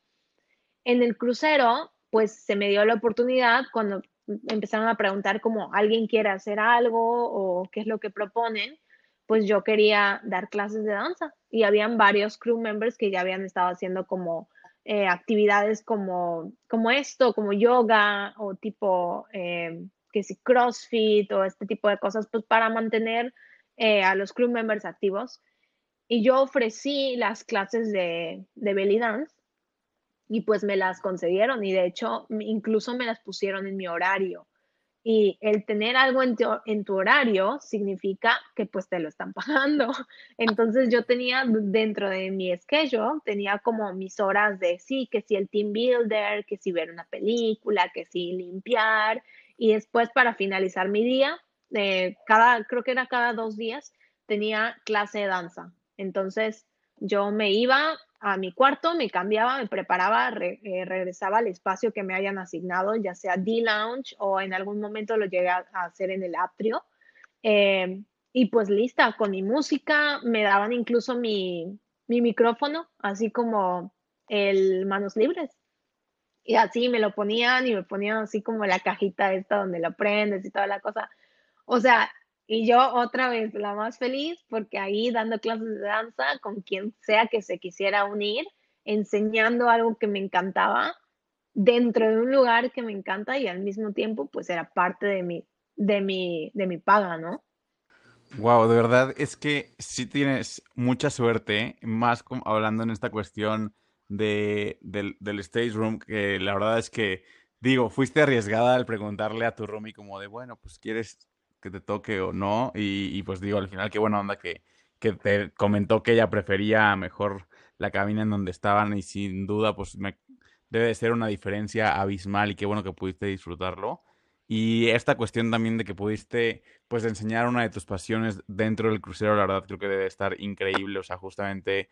En el crucero pues se me dio la oportunidad cuando empezaron a preguntar como alguien quiere hacer algo o qué es lo que proponen, pues yo quería dar clases de danza y habían varios crew members que ya habían estado haciendo como eh, actividades como, como esto, como yoga o tipo, eh, que si CrossFit o este tipo de cosas, pues para mantener eh, a los crew members activos. Y yo ofrecí las clases de, de belly dance y pues me las concedieron y de hecho incluso me las pusieron en mi horario. Y el tener algo en tu, horario significa que pues te lo están pagando. Entonces yo tenía dentro de mi schedule, tenía como mis horas de sí, que si el team builder, que si ver una película, que si limpiar. Y después para finalizar mi día, eh, cada, creo que era cada dos días, tenía clase de danza. Entonces yo me iba a mi cuarto, me cambiaba, me preparaba, eh, regresaba al espacio que me hayan asignado, ya sea D-Lounge o en algún momento lo llegué a, hacer en el atrio. Eh, y pues lista, con mi música, me daban incluso mi, mi micrófono, así como el manos libres. Y así me lo ponían y me ponían así como la cajita esta donde lo prendes y toda la cosa. O sea, y yo otra vez la más feliz porque ahí dando clases de danza con quien sea que se quisiera unir, enseñando algo que me encantaba dentro de un lugar que me encanta y al mismo tiempo pues era parte de mi, de mi, de mi paga, ¿no? Wow, de verdad es que sí tienes mucha suerte, más hablando en esta cuestión de, del, del stage room, que la verdad es que, digo, fuiste arriesgada al preguntarle a tu roomie como de, bueno, pues quieres que te toque o no. Y, pues digo, al final, qué buena onda que, que te comentó que ella prefería mejor la cabina en donde estaban y sin duda, pues me, debe de ser una diferencia abismal y qué bueno que pudiste disfrutarlo. Y esta cuestión también de que pudiste, pues, enseñar una de tus pasiones dentro del crucero, la verdad creo que debe estar increíble. O sea, justamente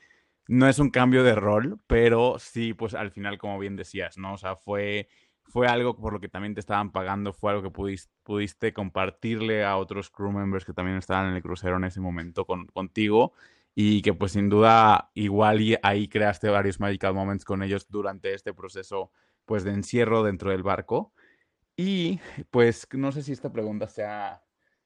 no es un cambio de rol, pero sí, pues, al final, como bien decías, ¿no? O sea, fue fue algo por lo que también te estaban pagando, fue algo que pudiste, pudiste compartirle a otros crew members que también estaban en el crucero en ese momento con, contigo y que pues sin duda igual y ahí creaste varios magical moments con ellos durante este proceso pues de encierro dentro del barco. Y pues no sé si esta pregunta sea,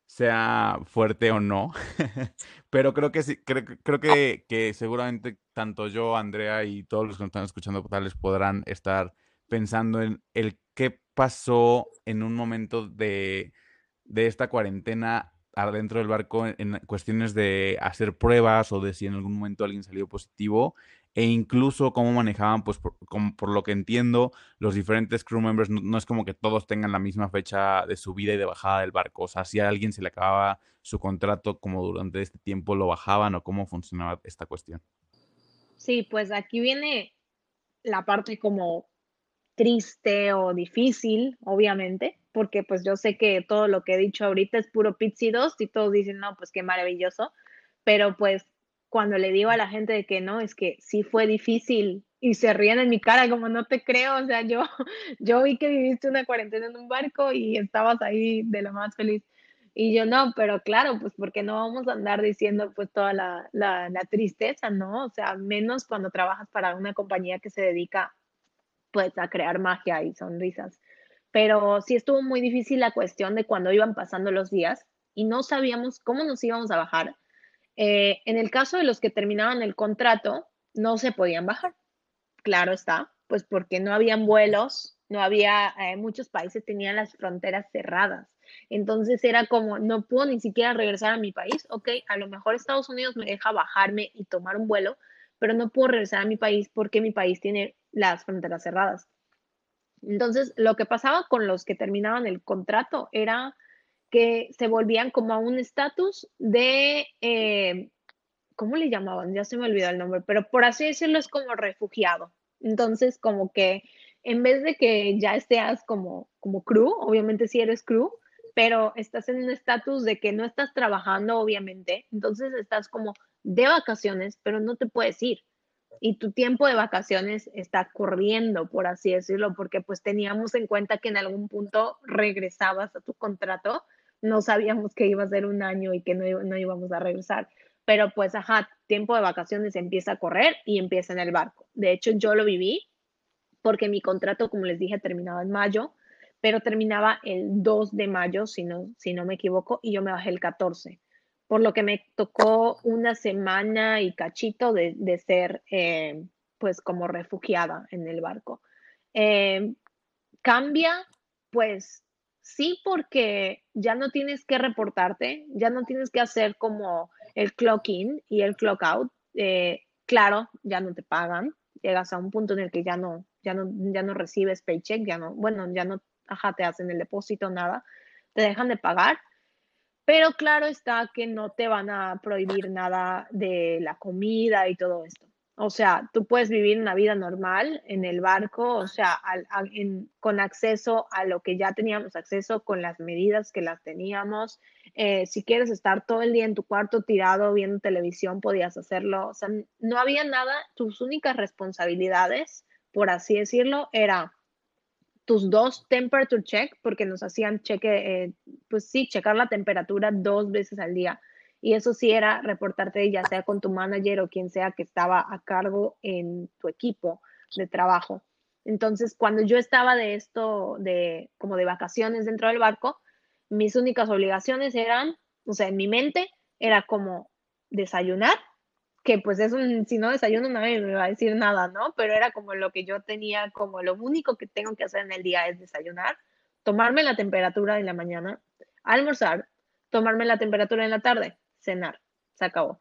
sea fuerte o no, pero creo que sí, creo, creo que, que, seguramente tanto yo, Andrea y todos los que nos están escuchando les podrán estar pensando en el qué pasó en un momento de, esta cuarentena adentro del barco en, cuestiones de hacer pruebas o de si en algún momento alguien salió positivo e incluso cómo manejaban, pues por, por lo que entiendo, los diferentes crew members, no, es como que todos tengan la misma fecha de subida y de bajada del barco, o sea, si a alguien se le acababa su contrato, como durante este tiempo lo bajaban o cómo funcionaba esta cuestión. Sí, pues aquí viene la parte como triste o difícil, obviamente, porque pues yo sé que todo lo que he dicho ahorita es puro pizzidos y todos dicen, no, pues qué maravilloso, pero pues cuando le digo a la gente de que no, es que sí fue difícil y se ríen en mi cara como no te creo, o sea, yo, yo vi que viviste una cuarentena en un barco y estabas ahí de lo más feliz. Y yo no, pero claro, pues porque no vamos a andar diciendo pues toda la, la, tristeza, ¿no? O sea, menos cuando trabajas para una compañía que se dedica pues a crear magia y sonrisas. Pero sí estuvo muy difícil la cuestión de cuando iban pasando los días y no sabíamos cómo nos íbamos a bajar. Eh, en el caso de los que terminaban el contrato, no se podían bajar. Claro está, pues porque no habían vuelos, no había, eh, muchos países tenían las fronteras cerradas. Entonces era como, no puedo ni siquiera regresar a mi país, ok, a lo mejor Estados Unidos me deja bajarme y tomar un vuelo, pero no puedo regresar a mi país porque mi país tiene las fronteras cerradas. Entonces, lo que pasaba con los que terminaban el contrato era que se volvían como a un estatus de, eh, ¿cómo le llamaban? Ya se me olvidó el nombre, pero por así decirlo es como refugiado. Entonces, como que en vez de que ya estés como, como crew, obviamente si eres crew, pero estás en un estatus de que no estás trabajando, obviamente, entonces estás como de vacaciones, pero no te puedes ir. Y tu tiempo de vacaciones está corriendo, por así decirlo, porque pues teníamos en cuenta que en algún punto regresabas a tu contrato, no sabíamos que iba a ser un año y que no, no íbamos a regresar. Pero pues, ajá, tiempo de vacaciones empieza a correr y empieza en el barco. De hecho, yo lo viví porque mi contrato, como les dije, terminaba en mayo, pero terminaba el 2 de mayo, si no, si no me equivoco, y yo me bajé el 14, por lo que me tocó una semana y cachito de, ser, eh, pues, como refugiada en el barco. Eh, cambia, pues, sí, porque ya no tienes que reportarte, ya no tienes que hacer como el clock in y el clock out. Eh, claro, ya no te pagan, llegas a un punto en el que ya no, ya no, ya no recibes paycheck, ya no, bueno, ya no, ajá, te hacen el depósito, nada, te dejan de pagar. Pero claro está que no te van a prohibir nada de la comida y todo esto. O sea, tú puedes vivir una vida normal en el barco, o sea, con acceso a lo que ya teníamos acceso, con las medidas que las teníamos. Eh, si quieres estar todo el día en tu cuarto tirado viendo televisión, podías hacerlo. O sea, no había nada, tus únicas responsabilidades, por así decirlo, era tus dos temperature check, porque nos hacían cheque, eh, pues sí, checar la temperatura dos veces al día y eso sí era reportarte ya sea con tu manager o quien sea que estaba a cargo en tu equipo de trabajo. Entonces, cuando yo estaba de esto, de como de vacaciones dentro del barco, mis únicas obligaciones eran, o sea, en mi mente era como desayunar, que pues es un, si no desayuno nadie me va a decir nada, ¿no? Pero era como lo que yo tenía, como lo único que tengo que hacer en el día es desayunar, tomarme la temperatura en la mañana, almorzar, tomarme la temperatura en la tarde, cenar. Se acabó.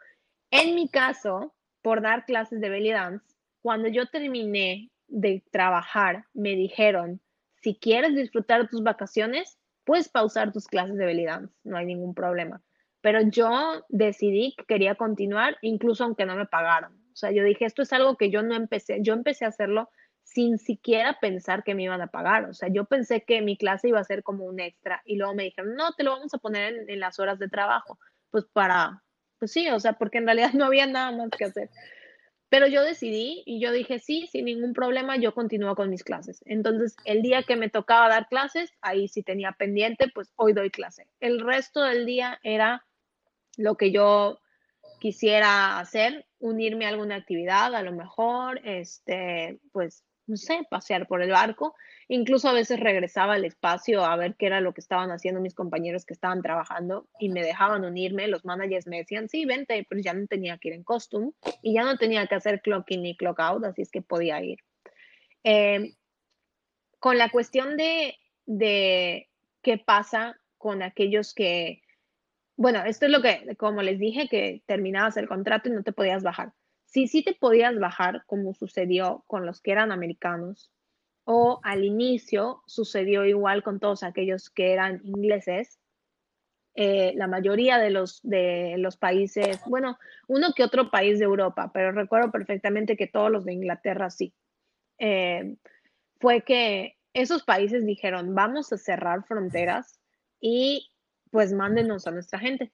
En mi caso, por dar clases de belly dance, cuando yo terminé de trabajar, me dijeron, si quieres disfrutar tus vacaciones, puedes pausar tus clases de belly dance, no hay ningún problema. Pero yo decidí que quería continuar, incluso aunque no me pagaran. O sea, yo dije, esto es algo que yo no empecé, yo empecé a hacerlo sin siquiera pensar que me iban a pagar. O sea, yo pensé que mi clase iba a ser como un extra y luego me dijeron, no, te lo vamos a poner en las horas de trabajo pues para, pues sí, o sea, porque en realidad no había nada más que hacer. Pero yo decidí y yo dije, sí, sin ningún problema, yo continúo con mis clases. Entonces, el día que me tocaba dar clases, ahí sí tenía pendiente, pues hoy doy clase. El resto del día era lo que yo quisiera hacer, unirme a alguna actividad, a lo mejor, este, pues, no sé, pasear por el barco Incluso a veces regresaba al espacio a ver qué era lo que estaban haciendo mis compañeros que estaban trabajando y me dejaban unirme. Los managers me decían, sí, vente, pero ya no tenía que ir en costume y ya no tenía que hacer clock in ni clock out, así es que podía ir. Em, con la cuestión de, de qué pasa con aquellos que, bueno, esto es lo que, como les dije, que terminabas el contrato y no te podías bajar. Sí, sí te podías bajar, como sucedió con los que eran americanos, o al inicio sucedió igual con todos aquellos que eran ingleses. Eh, la mayoría de los, de los países, bueno, uno que otro país de Europa, pero recuerdo perfectamente que todos los de Inglaterra sí. Eh, fue que esos países dijeron, vamos a cerrar fronteras y pues mándenos a nuestra gente.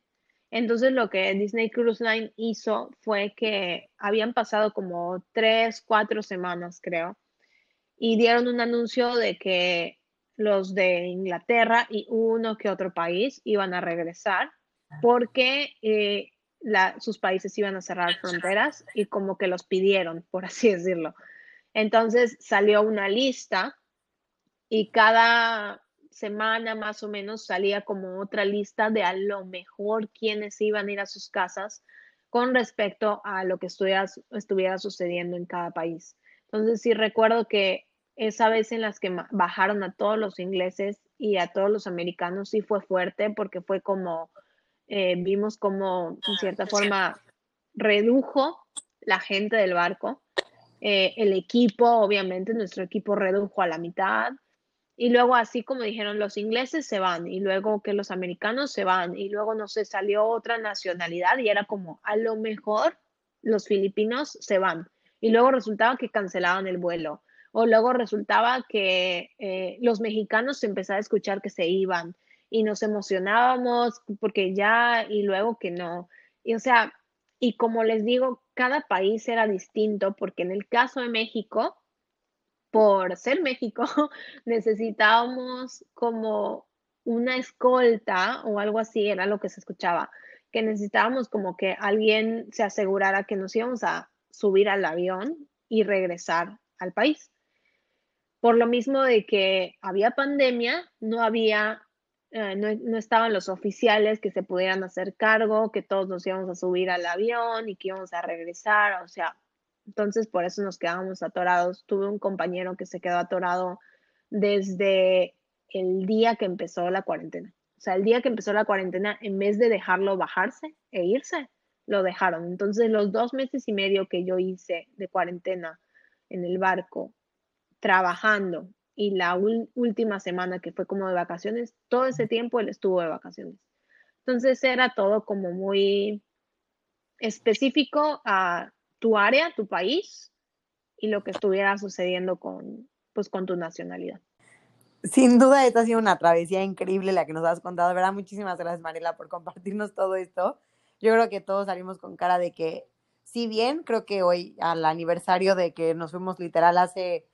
Entonces lo que Disney Cruise Line hizo fue que habían pasado como tres, cuatro semanas, creo, y dieron un anuncio de que los de Inglaterra y uno que otro país iban a regresar porque eh, sus países iban a cerrar fronteras y como que los pidieron, por así decirlo. Entonces salió una lista y cada semana más o menos salía como otra lista de a lo mejor quienes iban a ir a sus casas con respecto a lo que estuviera, estuviera sucediendo en cada país. Entonces sí recuerdo que esa vez en las que bajaron a todos los ingleses y a todos los americanos sí fue fuerte porque fue como, eh, vimos como en cierta forma redujo la gente del barco, eh, el equipo, obviamente, nuestro equipo redujo a la mitad. Y luego, así como dijeron, los ingleses se van, y luego que los americanos se van, y luego, no sé, salió otra nacionalidad y era como, a lo mejor los filipinos se van. Y luego resultaba que cancelaban el vuelo. O luego resultaba que eh, los mexicanos se empezaban a escuchar que se iban y nos emocionábamos porque ya y luego que no. Y o sea, y como les digo, cada país era distinto porque en el caso de México, por ser México, necesitábamos como una escolta o algo así, era lo que se escuchaba, que necesitábamos como que alguien se asegurara que nos íbamos a subir al avión y regresar al país. Por lo mismo de que había pandemia, no había eh, no, estaban los oficiales que se pudieran hacer cargo, que todos nos íbamos a subir al avión y que íbamos a regresar, o sea, entonces por eso nos quedábamos atorados. Tuve un compañero que se quedó atorado desde el día que empezó la cuarentena. O sea, el día que empezó la cuarentena, en vez de dejarlo bajarse e irse, lo dejaron. Entonces, los dos meses y medio que yo hice de cuarentena en el barco, trabajando y la última semana que fue como de vacaciones, todo ese tiempo él estuvo de vacaciones. Entonces era todo como muy específico a tu área, tu país y lo que estuviera sucediendo con, pues, con tu nacionalidad. Sin duda, esta ha sido una travesía increíble la que nos has contado. ¿verdad? Muchísimas gracias, Mariela, por compartirnos todo esto. Yo creo que todos salimos con cara de que, si bien creo que hoy, al aniversario de que nos fuimos literal hace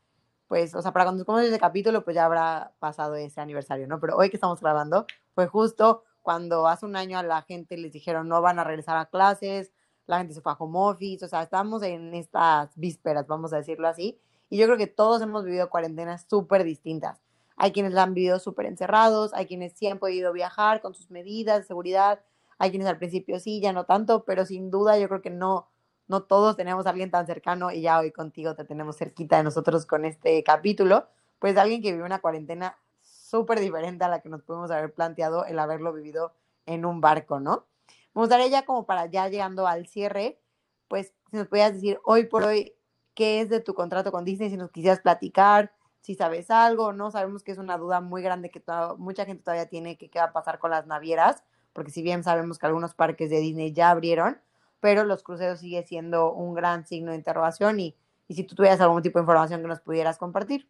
pues, o sea, para cuando escuchemos ese capítulo, pues ya habrá pasado ese aniversario, ¿no? Pero hoy que estamos grabando, fue justo cuando hace un año a la gente les dijeron no van a regresar a clases, la gente se fue a home office, o sea, estamos en estas vísperas, vamos a decirlo así, y yo creo que todos hemos vivido cuarentenas súper distintas. Hay quienes la han vivido súper encerrados, hay quienes sí han podido viajar con sus medidas de seguridad, hay quienes al principio sí, ya no tanto, pero sin duda yo creo que no, no todos tenemos a alguien tan cercano y ya hoy contigo te tenemos cerquita de nosotros con este capítulo, pues alguien que vive una cuarentena súper diferente a la que nos pudimos haber planteado el haberlo vivido en un barco, ¿no? Me gustaría ya como para ya llegando al cierre, pues si nos pudieras decir hoy por hoy qué es de tu contrato con Disney, si nos quisieras platicar, si sabes algo, ¿no? Sabemos que es una duda muy grande que mucha gente todavía tiene que qué va a pasar con las navieras, porque si bien sabemos que algunos parques de Disney ya abrieron, pero los cruceros sigue siendo un gran signo de interrogación y, si tú tuvieras algún tipo de información que nos pudieras compartir.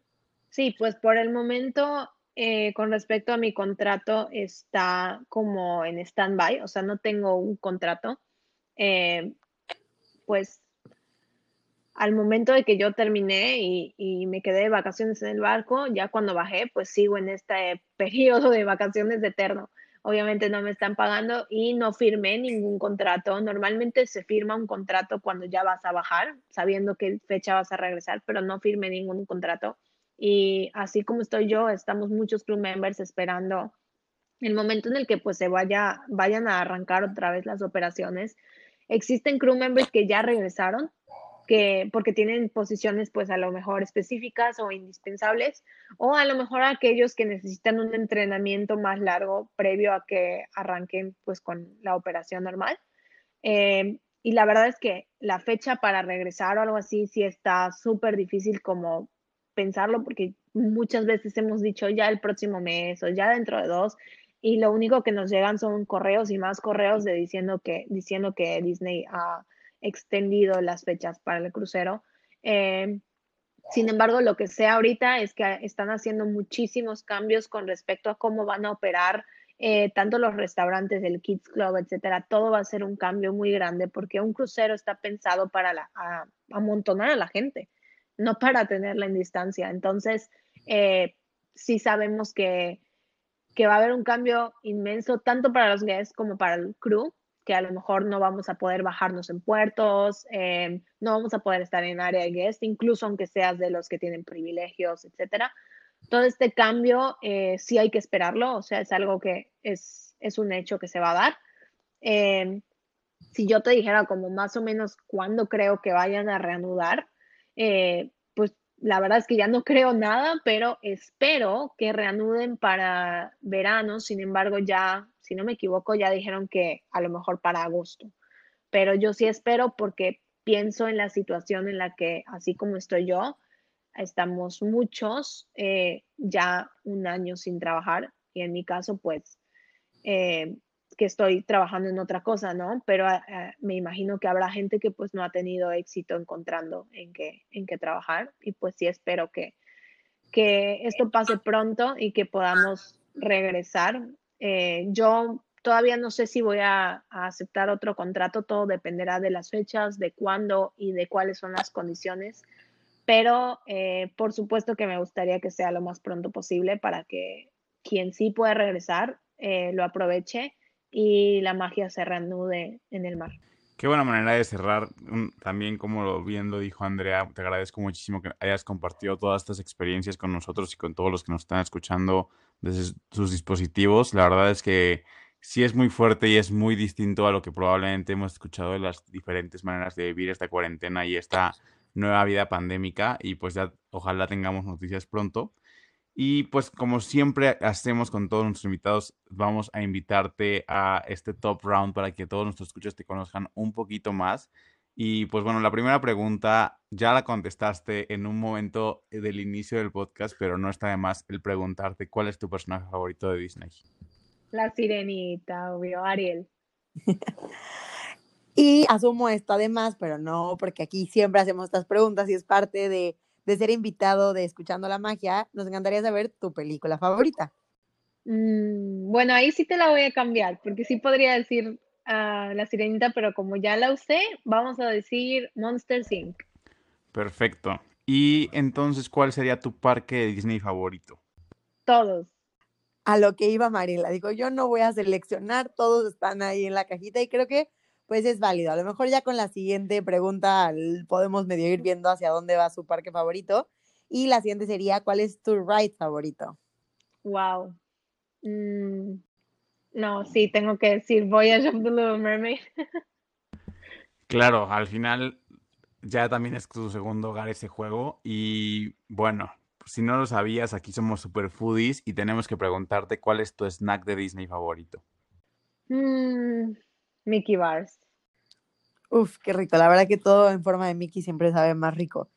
Sí, pues por el momento, eh, con respecto a mi contrato, está como en stand-by, o sea, no tengo un contrato. Eh, pues al momento de que yo terminé y, y, me quedé de vacaciones en el barco, ya cuando bajé, pues sigo en este periodo de vacaciones eterno obviamente no me están pagando y no firmé ningún contrato. Normalmente se firma un contrato cuando ya vas a bajar, sabiendo qué fecha vas a regresar, pero no firmé ningún contrato. Y así como estoy yo, estamos muchos crew members esperando el momento en el que pues se vaya, vayan a arrancar otra vez las operaciones. Existen crew members que ya regresaron, que, porque tienen posiciones pues a lo mejor específicas o indispensables, o a lo mejor aquellos que necesitan un entrenamiento más largo previo a que arranquen pues con la operación normal. Eh, y la verdad es que la fecha para regresar o algo así sí está súper difícil como pensarlo porque muchas veces hemos dicho ya el próximo mes o ya dentro de dos y lo único que nos llegan son correos y más correos de diciendo que diciendo que Disney ha extendido las fechas para el crucero. Eh, sin embargo, lo que sé ahorita es que están haciendo muchísimos cambios con respecto a cómo van a operar eh, tanto los restaurantes, el Kids Club, etcétera. Todo va a ser un cambio muy grande porque un crucero está pensado para amontonar a la gente, no para tenerla en distancia. Entonces, eh, sí sabemos que, que va a haber un cambio inmenso tanto para los guests como para el crew que a lo mejor no vamos a poder bajarnos en puertos, eh, no vamos a poder estar en área de guest, incluso aunque seas de los que tienen privilegios, etcétera. Todo este cambio eh, sí hay que esperarlo, o sea, es algo que es, es un hecho que se va a dar. Eh, si yo te dijera como más o menos cuándo creo que vayan a reanudar, pues la verdad es que ya no creo nada, pero espero que reanuden para verano. Sin embargo, ya si no me equivoco, ya dijeron que a lo mejor para agosto. Pero yo sí espero porque pienso en la situación en la que, así como estoy yo, estamos muchos eh, ya un año sin trabajar y en mi caso, pues, eh, que estoy trabajando en otra cosa, ¿no? Pero eh, me imagino que habrá gente que pues no ha tenido éxito encontrando en qué, en qué trabajar y pues sí espero que, que esto pase pronto y que podamos regresar. Yo todavía no sé si voy a, aceptar otro contrato, todo dependerá de las fechas, de cuándo y de cuáles son las condiciones pero eh, por supuesto que me gustaría que sea lo más pronto posible para que quien sí pueda regresar eh, lo aproveche y la magia se reanude en el mar. Qué buena manera de cerrar. También, como bien lo dijo Andrea, te agradezco muchísimo que hayas compartido todas estas experiencias con nosotros y con todos los que nos están escuchando desde sus dispositivos. La verdad es que sí es muy fuerte y es muy distinto a lo que probablemente hemos escuchado de las diferentes maneras de vivir esta cuarentena y esta nueva vida pandémica y pues ya ojalá tengamos noticias pronto. Y pues como siempre hacemos con todos nuestros invitados, vamos a invitarte a este top round para que todos nuestros escuchas te conozcan un poquito más. Y pues bueno, la primera pregunta ya la contestaste en un momento del inicio del podcast, pero no está de más el preguntarte cuál es tu personaje favorito de Disney. La sirenita, obvio, Ariel. Y asumo esto además, pero no, porque aquí siempre hacemos estas preguntas y es parte de, de ser invitado de Escuchando la Magia. Nos encantaría saber tu película favorita. Mm, bueno, ahí sí te la voy a cambiar, porque sí podría decir uh, La Sirenita, pero como ya la usé, vamos a decir Monster Inc. Perfecto. Y entonces, ¿cuál sería tu parque de Disney favorito? Todos. A lo que iba Mariela, digo, yo no voy a seleccionar, todos están ahí en la cajita y creo que pues es válido. A lo mejor ya con la siguiente pregunta podemos medio ir viendo hacia dónde va su parque favorito. Y la siguiente sería, ¿cuál es tu ride favorito? Wow. Mm, no, sí, tengo que decir Voyage of the Little Mermaid. claro, al final ya también es tu segundo hogar ese juego. Y bueno, si no lo sabías, aquí somos super foodies y tenemos que preguntarte cuál es tu snack de Disney favorito. Mm, Mickey Bars. Uf, qué rico. La verdad que todo en forma de Mickey siempre sabe más rico.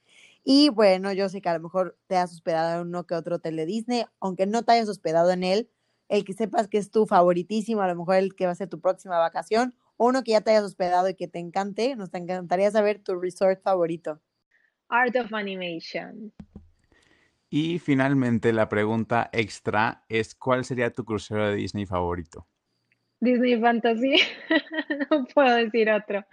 Y bueno, yo sé que a lo mejor te has hospedado en uno que otro hotel de Disney, aunque no te hayas hospedado en él, el que sepas que es tu favoritísimo, a lo mejor el que va a ser tu próxima vacación, o uno que ya te hayas hospedado y que te encante, nos encantaría saber tu resort favorito. Art of Animation. Y finalmente la pregunta extra es, ¿cuál sería tu crucero de Disney favorito? Disney Fantasy. no puedo decir otro.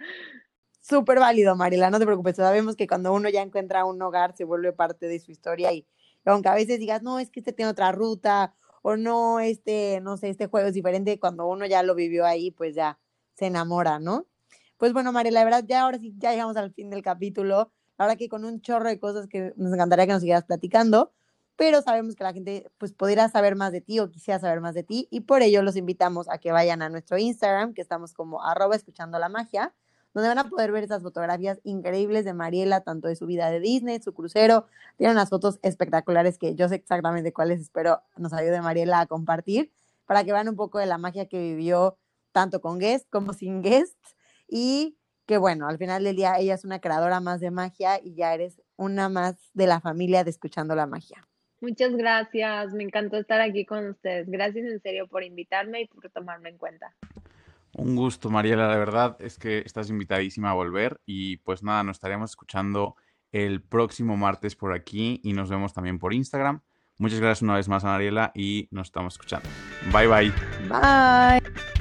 Súper válido, Marila, no te preocupes. Sabemos que cuando uno ya encuentra un hogar se vuelve parte de su historia y aunque a veces digas, no, es que este tiene otra ruta o no, este, no sé, este juego es diferente, cuando uno ya lo vivió ahí, pues ya se enamora, ¿no? Pues bueno, Marila, la verdad, ya ahora sí, ya llegamos al fin del capítulo. Ahora que con un chorro de cosas que nos encantaría que nos siguieras platicando pero sabemos que la gente pues podría saber más de ti o quisiera saber más de ti y por ello los invitamos a que vayan a nuestro Instagram, que estamos como arroba escuchando la magia, donde van a poder ver esas fotografías increíbles de Mariela, tanto de su vida de Disney, su crucero, tienen unas fotos espectaculares que yo sé exactamente cuáles espero nos ayude Mariela a compartir, para que vean un poco de la magia que vivió tanto con guest como sin guest y que bueno, al final del día ella es una creadora más de magia y ya eres una más de la familia de Escuchando la Magia. Muchas gracias, me encantó estar aquí con ustedes. Gracias en serio por invitarme y por tomarme en cuenta. Un gusto, Mariela, la verdad es que estás invitadísima a volver y pues nada, nos estaremos escuchando el próximo martes por aquí y nos vemos también por Instagram. Muchas gracias una vez más a Mariela y nos estamos escuchando. Bye bye. Bye.